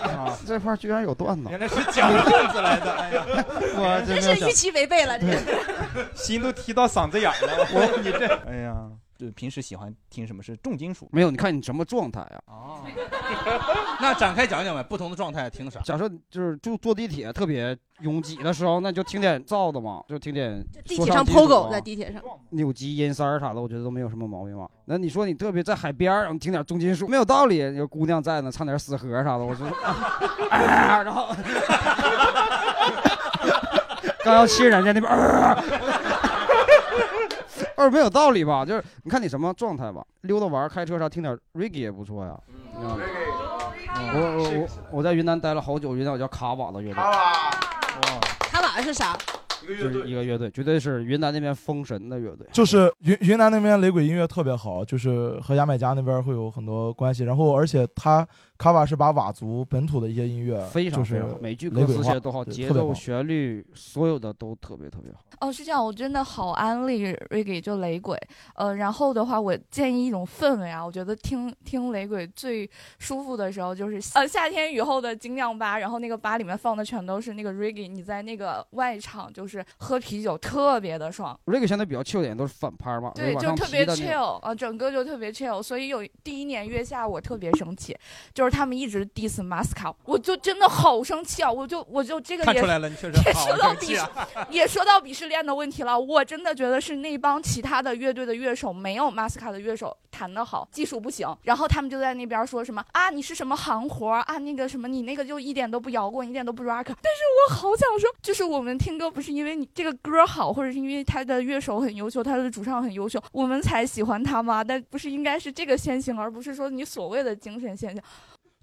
啊，这块儿居然有段子，原来是讲段子来的，哎呀，我真是预期违背了，这个。心都提到嗓子眼儿了。我你这，哎呀，就平时喜欢听什么是重金属？没有，你看你什么状态啊？哦，那展开讲讲呗，不同的状态听啥？假设就是就坐地铁特别拥挤的时候，那就听点燥的嘛，就听点说地铁上 POGO 啊在地铁上，扭机、音三儿啥的，我觉得都没有什么毛病嘛。那你说你特别在海边儿，然后听点重金属，没有道理。有姑娘在呢，唱点死核啥的，我说，啊、然后 刚要亲人家那边，啊，二没有道理吧？就是你看你什么状态吧，溜达玩、开车啥，听点 reggae 也不错呀。嗯我我我我在云南待了好久，云南我叫卡瓦的乐队，卡瓦是啥？就是一个乐队，绝对是云南那边封神的乐队。就是云云南那边雷鬼音乐特别好，就是和牙买加那边会有很多关系。然后，而且他卡瓦是把佤族本土的一些音乐，非常就是非常好，每句歌词写的都好，节奏、旋律，所有的都特别特别好。哦，是这样，我真的好安利 reggae 就雷鬼，呃，然后的话，我建议一种氛围啊，我觉得听听雷鬼最舒服的时候就是呃夏天雨后的精酿吧，然后那个吧里面放的全都是那个 reggae，你在那个外场就是喝啤酒特别的爽。reggae 相对比较 chill 点，都是反拍嘛，对，就特别的 chill 啊，整个就特别 chill，所以有第一年月下我特别生气，就是他们一直 diss 马斯卡我就真的好生气啊！我就我就这个也看出来了你确实 也好说到鄙视啊，也说到鄙视链的问题了。我真的觉得是那帮其他的乐队的乐手没有马斯卡的乐手弹得好，技术不行，然后他们就在那边说什么啊你是什么行活儿啊那个什么你那个就一点都不摇滚，一点都不 rock，但是我好想说，就是我们听歌不是因为你这个歌好，或者是因为他的乐手很优秀，他的主唱很优秀，我们才喜欢他吗？但不是应该是这个先行，而不是说你所谓的精神现象。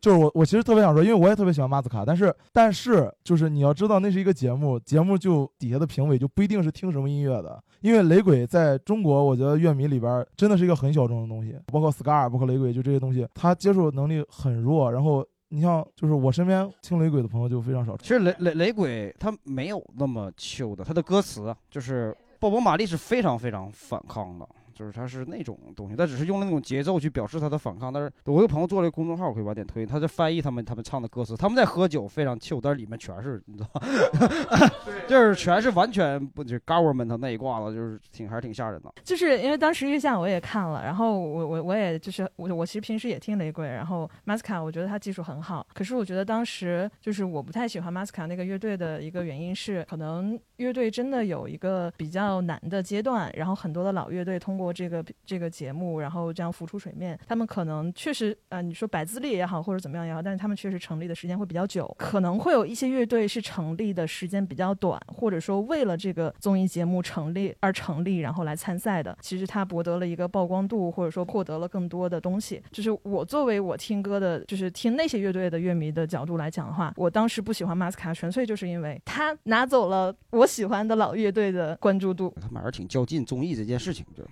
就是我，我其实特别想说，因为我也特别喜欢马斯卡，但是但是就是你要知道，那是一个节目，节目就底下的评委就不一定是听什么音乐的，因为雷鬼在中国，我觉得乐迷里边真的是一个很小众的东西，包括 ska，包括雷鬼，就这些东西，他接受能力很弱。然后你像就是我身边听雷鬼的朋友就非常少。其实雷雷雷鬼他没有那么 chill 的，他的歌词就是鲍勃马利是非常非常反抗的。就是他是那种东西，他只是用那种节奏去表示他的反抗。但是我有个朋友做了一个公众号，我可以晚点推，他在翻译他们他们唱的歌词。他们在喝酒，非常 chill，但是里面全是你知道吗？就是全是完全不就 government 那一挂的，就是挺还是挺吓人的。就是因为当时月下我也看了，然后我我我也就是我我其实平时也听雷鬼，然后 Masca 我觉得他技术很好，可是我觉得当时就是我不太喜欢 Masca 那个乐队的一个原因是，可能乐队真的有一个比较难的阶段，然后很多的老乐队通过过这个这个节目，然后这样浮出水面，他们可能确实啊、呃你说摆资历也好或者怎么样也好，但是他们确实成立的时间会比较久，可能会有一些乐队是成立的时间比较短，或者说为了这个综艺节目成立而成立，然后来参赛的，其实他博得了一个曝光度，或者说获得了更多的东西。就是我作为我听歌的，就是听那些乐队的乐迷的角度来讲的话，我当时不喜欢马斯卡，纯粹就是因为他拿走了我喜欢的老乐队的关注度。他们还是挺较劲综艺这件事情，就。对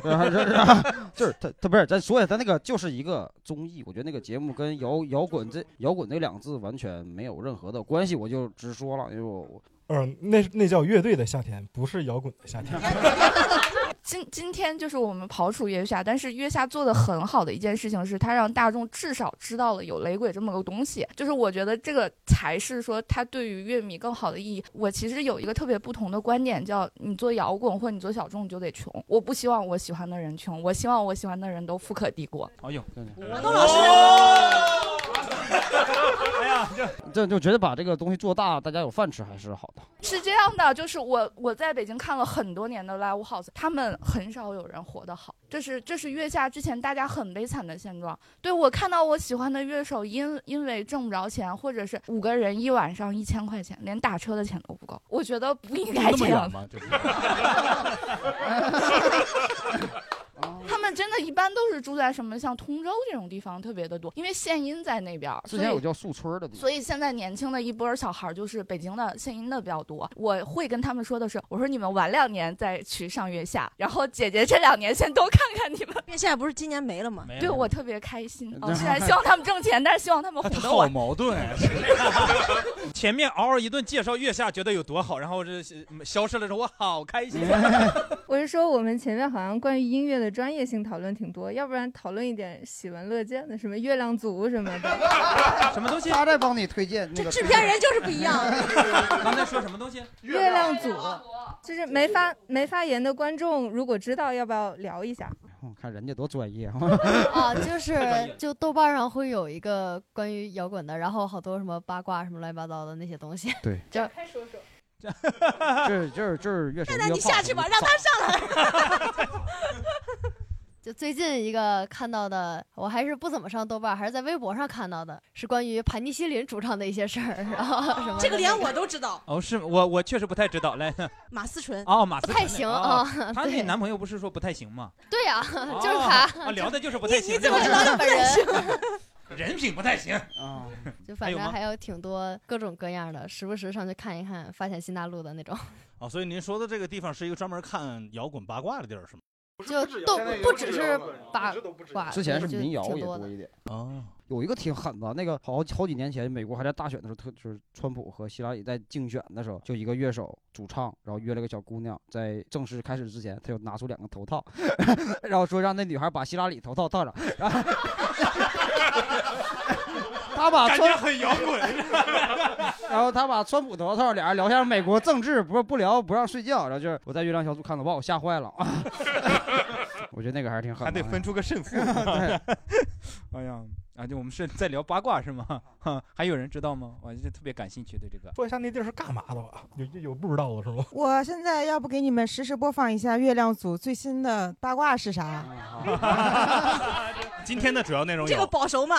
就是他他不是咱说一下，他那个就是一个综艺，我觉得那个节目跟摇摇滚这摇滚那两个字完全没有任何的关系，我就直说了，因为我我呃，那那叫乐队的夏天，不是摇滚的夏天。今今天就是我们刨除月下，但是月下做的很好的一件事情是，他让大众至少知道了有雷鬼这么个东西。就是我觉得这个才是说他对于乐迷更好的意义。我其实有一个特别不同的观点，叫你做摇滚或者你做小众你就得穷。我不希望我喜欢的人穷，我希望我喜欢的人都富可敌国。哎呦，王东老师。哎呀，就就觉得把这个东西做大，大家有饭吃还是好的。是这样的，就是我我在北京看了很多年的 live house，他们很少有人活得好，这是这是月下之前大家很悲惨的现状。对我看到我喜欢的乐手因因为挣不着钱，或者是五个人一晚上一千块钱，连打车的钱都不够，我觉得不应该这样。吗？就是他 们真的一般都是住在什么像通州这种地方特别的多，因为献音在那边，所以之前有叫树村的地方，所以现在年轻的一波小孩就是北京的献音的比较多。我会跟他们说的是，我说你们晚两年再去上月下，然后姐姐这两年先多看看你们。月下不是今年没了吗？对我特别开心啊！虽 然希望他们挣钱，但是希望他们好哄得我。矛盾啊！前面嗷嗷一顿介绍月下觉得有多好，然后这消失了之后我好开心。我是说，我们前面好像关于音乐的专业性讨论挺多，要不然讨论一点喜闻乐见的，什么月亮族什么的。什么东西？他在帮你推荐那个制片人就是不一样。刚才说什么东西？月亮组，就是没发没发言的观众，如果知道，要不要聊一下？我看人家多专业啊，就是就豆瓣上会有一个关于摇滚的，然后好多什么八卦什么乱七八糟的那些东西。对，就开说说。这这这乐手现在你下去吧，让他上来。就最近一个看到的，我还是不怎么上豆瓣，还是在微博上看到的，是关于盘尼西林主唱的一些事儿，然后 什么的这个连我都知道。哦，是我我确实不太知道，来，马思纯哦，马思纯不太行哦啊 她那对男朋友不是说不太行吗？对呀、哦就是他，啊聊的就是不太行。你怎么知道他本人？人品不太行啊。就反正还有挺多各种各样的，时不时上去看一看，发现新大陆的那种。哦，所以您说的这个地方是一个专门看摇滚八卦的地儿，是吗？就都不只是八卦，之前是民谣也多一点。啊，有一个挺狠的，那个好好几年前，美国还在大选的时候，特就是川普和希拉里在竞选的时候，就一个乐手主唱，然后约了个小姑娘，在正式开始之前，他就拿出两个头套，然后说让那女孩把希拉里头套套上，然 后他把感觉川很摇滚。然后他把川普头套，俩人聊一下美国政治，不不聊不让睡觉，然后就是我在月亮小组看到把我吓坏了，我觉得那个还是挺狠的，还得分出个胜负。对哎呀，啊，就我们是在聊八卦是吗？哈，还有人知道吗？我就特别感兴趣对这个。说一下那地儿是干嘛的吧？有有有不知道的是吗？我现在要不给你们实时播放一下月亮组最新的八卦是啥？今天的主要内容有这个保熟吗？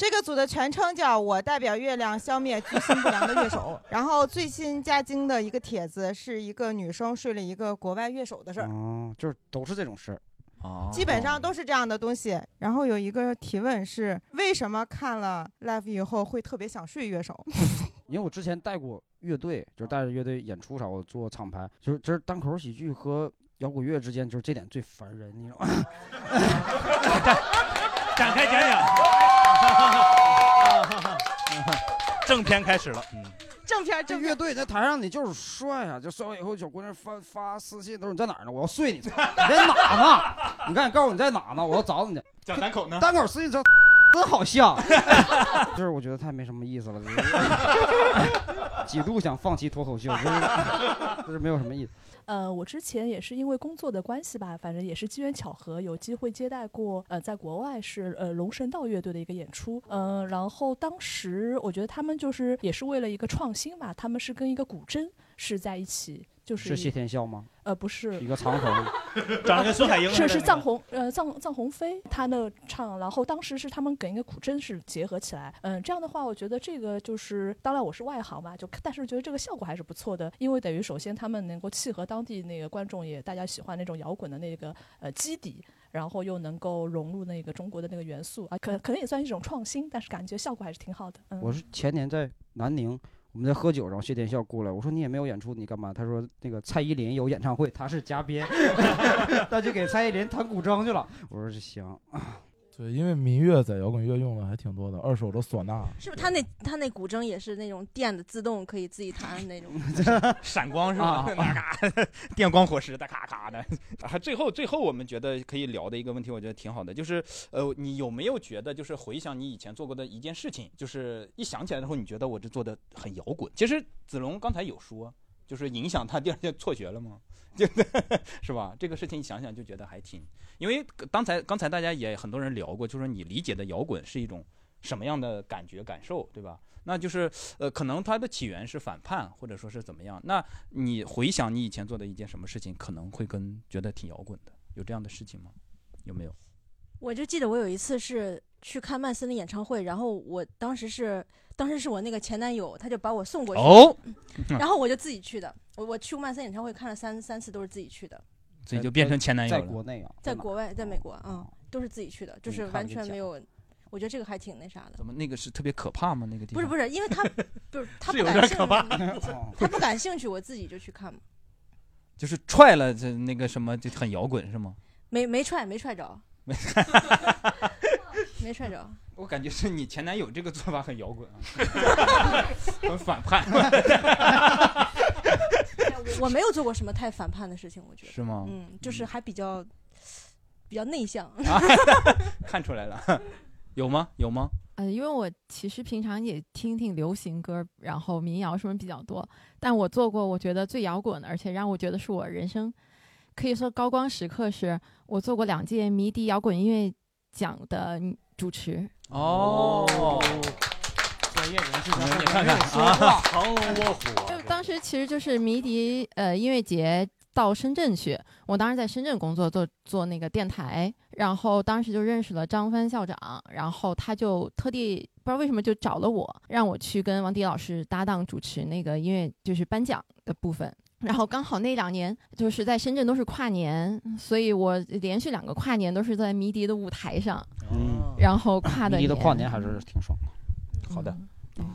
这个组的全称叫“我代表月亮消灭居心不良的乐手 ”。然后最新加精的一个帖子是一个女生睡了一个国外乐手的事儿，哦，就是都是这种事儿。哦基本上都是这样的东西。然后有一个提问是：为什么看了 live 以后会特别想睡乐手？因为我之前带过乐队，就是带着乐队演出啥，我做厂牌，就是就是单口喜剧和摇滚乐之间，就是这点最烦人，你知道吗？展开讲讲。正片开始了，嗯，正片这乐队在台上你就是帅啊，就帅完以后，小姑娘发发私信都是你在哪儿呢？我要睡你，你在哪呢？你看，你告诉我你在哪呢？我要找你去。讲单口呢？单口私信真真好笑，就是我觉得太没什么意思了。就是几度想放弃脱口秀，就是就是没有什么意思。呃，我之前也是因为工作的关系吧，反正也是机缘巧合，有机会接待过呃，在国外是呃龙神道乐队的一个演出，嗯、然后当时我觉得他们就是也是为了一个创新吧，他们是跟一个古筝是在一起，就是是谢天笑吗？呃，不是一个长头，长得跟孙海英是是藏红呃藏藏鸿飞他那唱，然后当时是他们跟一个古筝是结合起来，嗯，这样的话，我觉得这个就是当然我是外行嘛，就但是觉得这个效果还是不错的，因为等于首先他们能够契合当地那个观众也大家喜欢那种摇滚的那个呃基底。然后又能够融入那个中国的那个元素啊，可可能也算一种创新，但是感觉效果还是挺好的。嗯，我是前年在南宁，我们在喝酒，然后谢天笑过来，我说你也没有演出，你干嘛？他说那个蔡依林有演唱会，他是嘉宾，那就给蔡依林弹古筝去了。我说行，对，因为民乐在摇滚乐用的还挺多的，二手的唢呐。是不是他那他那古筝也是那种电的自动可以自己弹的那种？闪光是吧？咔，电光火石的咔咔的。还最后最后我们觉得可以聊的一个问题，我觉得挺好的，就是呃，你有没有觉得就是回想你以前做过的一件事情，就是一想起来之后，你觉得我这做的很摇滚？其实子龙刚才有说，就是影响他第二天辍学了吗？就是吧？这个事情一想想就觉得还挺，因为刚才刚才大家也很多人聊过，就说你理解的摇滚是一种什么样的感觉感受，对吧？那就是呃，可能它的起源是反叛，或者说是怎么样？那你回想你以前做的一件什么事情，可能会跟觉得挺摇滚的，有这样的事情吗？有没有？我就记得我有一次是去看曼森的演唱会，然后我当时是当时是我那个前男友，他就把我送过去，哦然后我就自己去的。我我去过曼森演唱会看了三三次，都是自己去的。所以就变成前男友了。在国内啊，在国外，在美国啊、嗯，都是自己去的，就是完全没有。我觉得这个还挺那啥的。怎么那个是特别可怕吗？那个地方不是不是，因为他 不是他不感兴趣 他不感兴趣，我自己就去看嘛，就是踹了这那个什么就很摇滚是吗？没没踹没踹着，没没踹着。我感觉是你前男友这个做法很摇滚啊，很反叛。我没有做过什么太反叛的事情，我觉得是吗嗯，就是还比较比较内向。啊 看出来了，有吗？有吗？呃，因为我其实平常也听听流行歌，然后民谣什么比较多，但我做过我觉得最摇滚的，而且让我觉得是我人生可以说高光时刻，是我做过两届迷笛摇滚音乐奖的主持。哦，专业人士你看看啊，藏龙卧虎啊，就当时其实就是迷笛呃音乐节到深圳去，我当时在深圳工作做做那个电台，然后当时就认识了张帆校长，然后他就特地不知道为什么就找了我，让我去跟王迪老师搭档主持那个音乐就是颁奖的部分。然后刚好那两年就是在深圳都是跨年，所以我连续两个跨年都是在迷笛的舞台上，嗯，然后跨的迷笛的年跨年还是挺爽的。好的，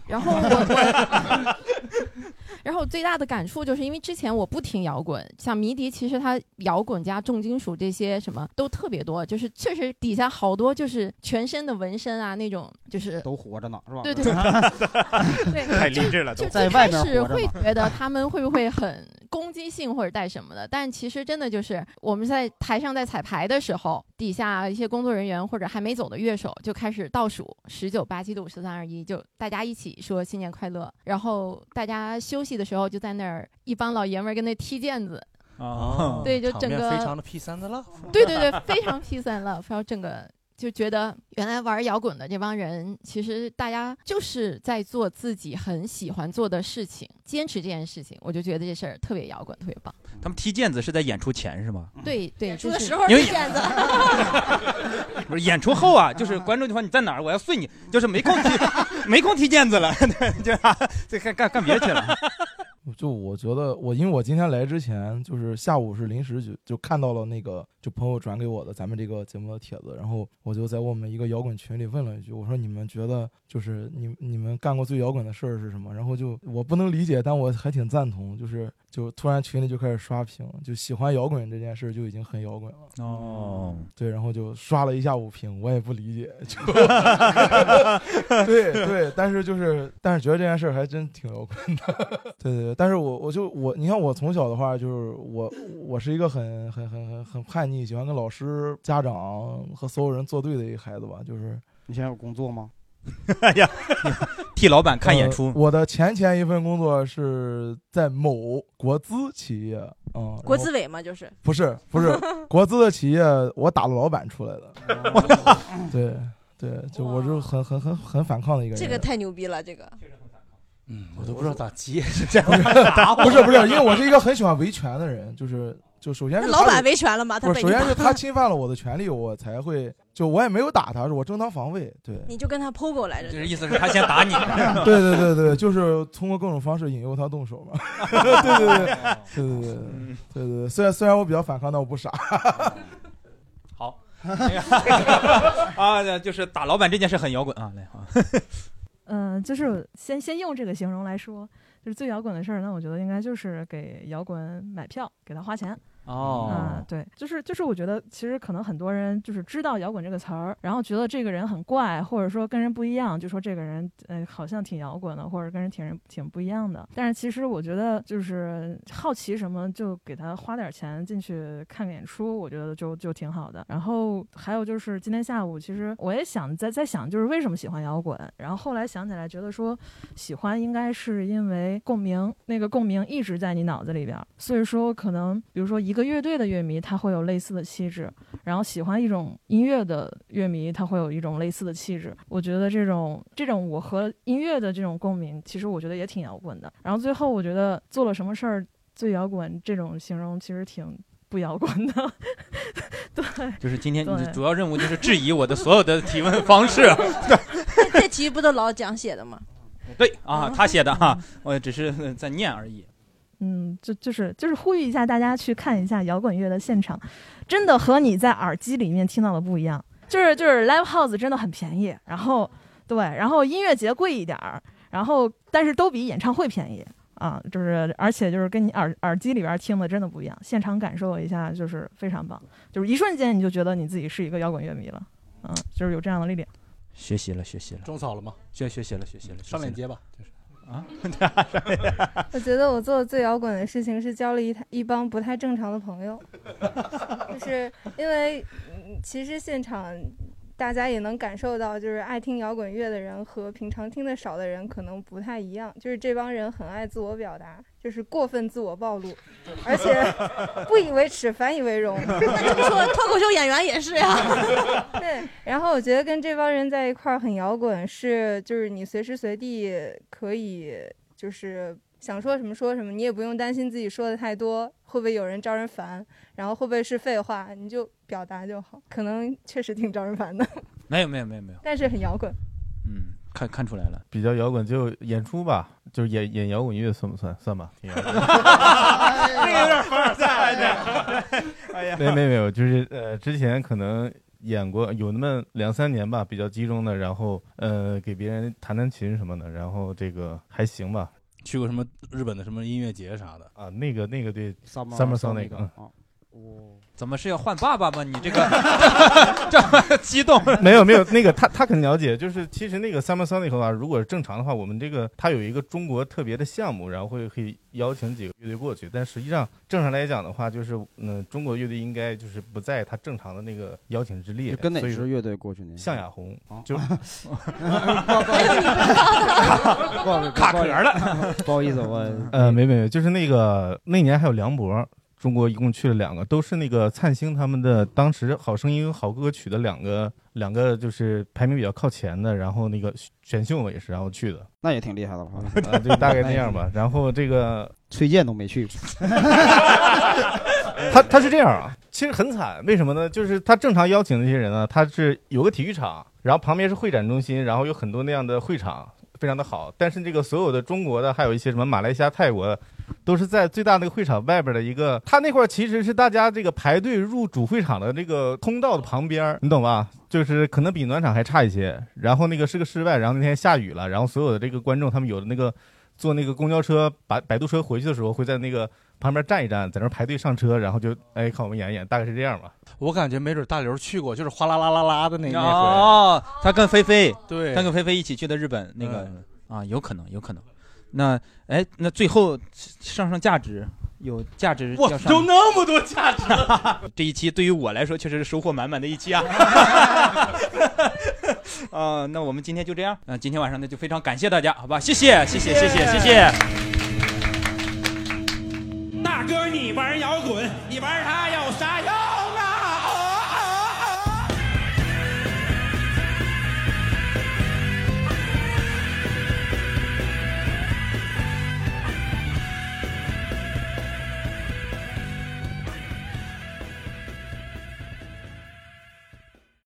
然后我我，然后最大的感触就是因为之前我不听摇滚，像迷笛，其实它摇滚加重金属这些什么都特别多，就是确实底下好多就是全身的纹身啊那种，就是都活着呢，是吧？对对 对，太励志了都就在外面最开始活着呢会觉得他们会不会很攻击性或者带什么的，但其实真的就是我们在台上在彩排的时候，底下一些工作人员或者还没走的乐手就开始倒数十九八七六十三二一，就大家一起说新年快乐，然后大家休息的时候就在那儿一帮老爷们儿跟那踢毽子。哦。对，就整个非常的 P 三的 love，对对对，非常 peace and love，然后整个就觉得原来玩摇滚的这帮人，其实大家就是在做自己很喜欢做的事情，坚持这件事情，我就觉得这事儿特别摇滚，特别棒。他们踢毽子是在演出前是吗？对对，出的时候踢毽子，不是演出后啊，就是 观众就说你在哪儿，我要碎你，就是没空踢，没空踢毽子了，对就这干干干别去了。就我觉得，我因为我今天来之前，就是下午是临时就就看到了那个就朋友转给我的咱们这个节目的帖子，然后我就在我们一个摇滚群里问了一句，我说你们觉得就是你你们干过最摇滚的事儿是什么？然后就我不能理解，但我还挺赞同，就是就突然群里就开始刷屏，就喜欢摇滚这件事就已经很摇滚了。哦，对，然后就刷了一下午屏，我也不理解，就 对对，但是就是但是觉得这件事儿还真挺摇滚的，对对对，但是我我就我你看我从小的话就是我我是一个很很很很很叛逆，喜欢跟老师、家长和所有人作对的一个孩子吧，就是你现在有工作吗？哎呀，替老板看演出呃。我的前前一份工作是在某国资企业，嗯，国资委嘛，就是不是不是 国资的企业，我打了老板出来的。对对，就我就很很很很反抗的一个人。这个太牛逼了，这个嗯，我都不知道咋接是这样不是不是，因为我是一个很喜欢维权的人，就是就首先是老板维权了吗他不是，首先是 他侵犯了我的权利，我才会就我也没有打他，是我正当防卫。对，你就跟他 POGO 来着，就是意思是他先打你 对对对对，就是通过各种方式引诱他动手嘛。对对对对对对对对对对，虽然虽然我比较反抗，但我不傻。好，啊，就是打老板这件事很摇滚啊，来啊，嗯，就是先先用这个形容来说，就是最摇滚的事儿，那我觉得应该就是给摇滚买票，给他花钱。哦嗯，对，就是就是，我觉得其实可能很多人就是知道摇滚这个词儿，然后觉得这个人很怪，或者说跟人不一样，就说这个人呃好像挺摇滚的，或者跟人挺人挺不一样的。但是其实我觉得就是好奇什么，就给他花点钱进去看个演出，我觉得就就挺好的。然后还有就是今天下午，其实我也想在在想，就是为什么喜欢摇滚，然后后来想起来，觉得说喜欢应该是因为共鸣，那个共鸣一直在你脑子里边儿，所以说可能比如说一个乐队的乐迷，他会有类似的气质，然后喜欢一种音乐的乐迷，他会有一种类似的气质。我觉得这种这种我和音乐的这种共鸣，其实我觉得也挺摇滚的。然后最后我觉得做了什么事儿最摇滚，这种形容其实挺不摇滚的。对，就是今天你的主要任务就是质疑我的所有的提问方式。这这题不都老蒋写的吗？对啊，他写的哈，我只是呃在念而已。嗯，就就是就是呼吁一下大家去看一下摇滚乐的现场，真的和你在耳机里面听到的不一样。就是就是 live house 真的很便宜，然后对，然后音乐节贵一点儿，然后但是都比演唱会便宜啊，就是而且就是跟你耳耳机里边听的真的不一样，现场感受一下就是非常棒，就是一瞬间你就觉得你自己是一个摇滚乐迷了，嗯，就是有这样的力量。学习了，学习了，种草了吗？学学习了，学习了，上链接吧，就是啊，我觉得我做的最摇滚的事情是交了一一帮不太正常的朋友，就是因为其实现场大家也能感受到，就是爱听摇滚乐的人和平常听的少的人可能不太一样，就是这帮人很爱自我表达，就是过分自我暴露，而且 不以为耻反以为荣。那这么说，脱口秀演员也是呀。对，然后我觉得跟这帮人在一块儿很摇滚，是就是你随时随地可以就是想说什么说什么，你也不用担心自己说的太多会不会有人招人烦，然后会不会是废话，你就表达就好。可能确实挺招人烦的，没有没有没有没有，但是很摇滚。嗯，看看出来了。比较摇滚就演出吧，就是演演摇滚乐算不算？算吧，挺摇滚。这个有点凡尔赛了，这。哎呀，没没没有，就是呃，之前可能演过有那么两三年吧，比较集中的，然后呃，给别人弹弹琴什么的，然后这个还行吧。去过什么日本的什么音乐节啥的啊？那个那个对 Summer Sonic，Sonic，嗯哦怎么是要换爸爸吗？你这个 这么激动？没有没有，那个他他很了解，就是其实那个 Summer Sonic 的话，如果是正常的话，我们这个他有一个中国特别的项目，然后会可以邀请几个乐队过去，但实际上正常来讲的话，就是嗯、中国乐队应该就是不在他正常的那个邀请之列。就跟哪所以说支乐队过去呢？象牙红就卡壳了，不好意思，我呃，没没没，就是那个那年还有梁博，中国一共去了两个，都是那个灿星他们的当时《好声音》好歌曲的两个两个就是排名比较靠前的，然后那个选秀嘛也是然后去的，那也挺厉害的了，啊，就大概那样吧。然后这个崔健都没去。过，他他是这样啊，其实很惨，为什么呢？就是他正常邀请那些人呢，他是有个体育场，然后旁边是会展中心，然后有很多那样的会场，非常的好。但是这个所有的中国的，还有一些什么马来西亚、泰国的，都是在最大那个会场外边的一个，他那块其实是大家这个排队入主会场的这个通道的旁边，你懂吧？就是可能比暖场还差一些。然后那个是个室外，然后那天下雨了，然后所有的这个观众他们有的那个坐那个公交车、摆摆渡车回去的时候，会在那个旁边站一站，在那儿排队上车，然后就哎看我们演一演，大概是这样吧。我感觉没准大刘去过，就是哗啦啦啦啦的那那回。哦，他跟菲菲，对他跟菲菲一起去的日本那个啊，有可能，有可能。那哎，那最后上上价值，有价值哇要，上有那么多价值，这一期对于我来说确实是收获满满的一期啊！啊、那我们今天就这样，嗯、今天晚上呢就非常感谢大家，好吧？谢谢，谢谢，谢谢，谢谢。大哥，你玩摇滚，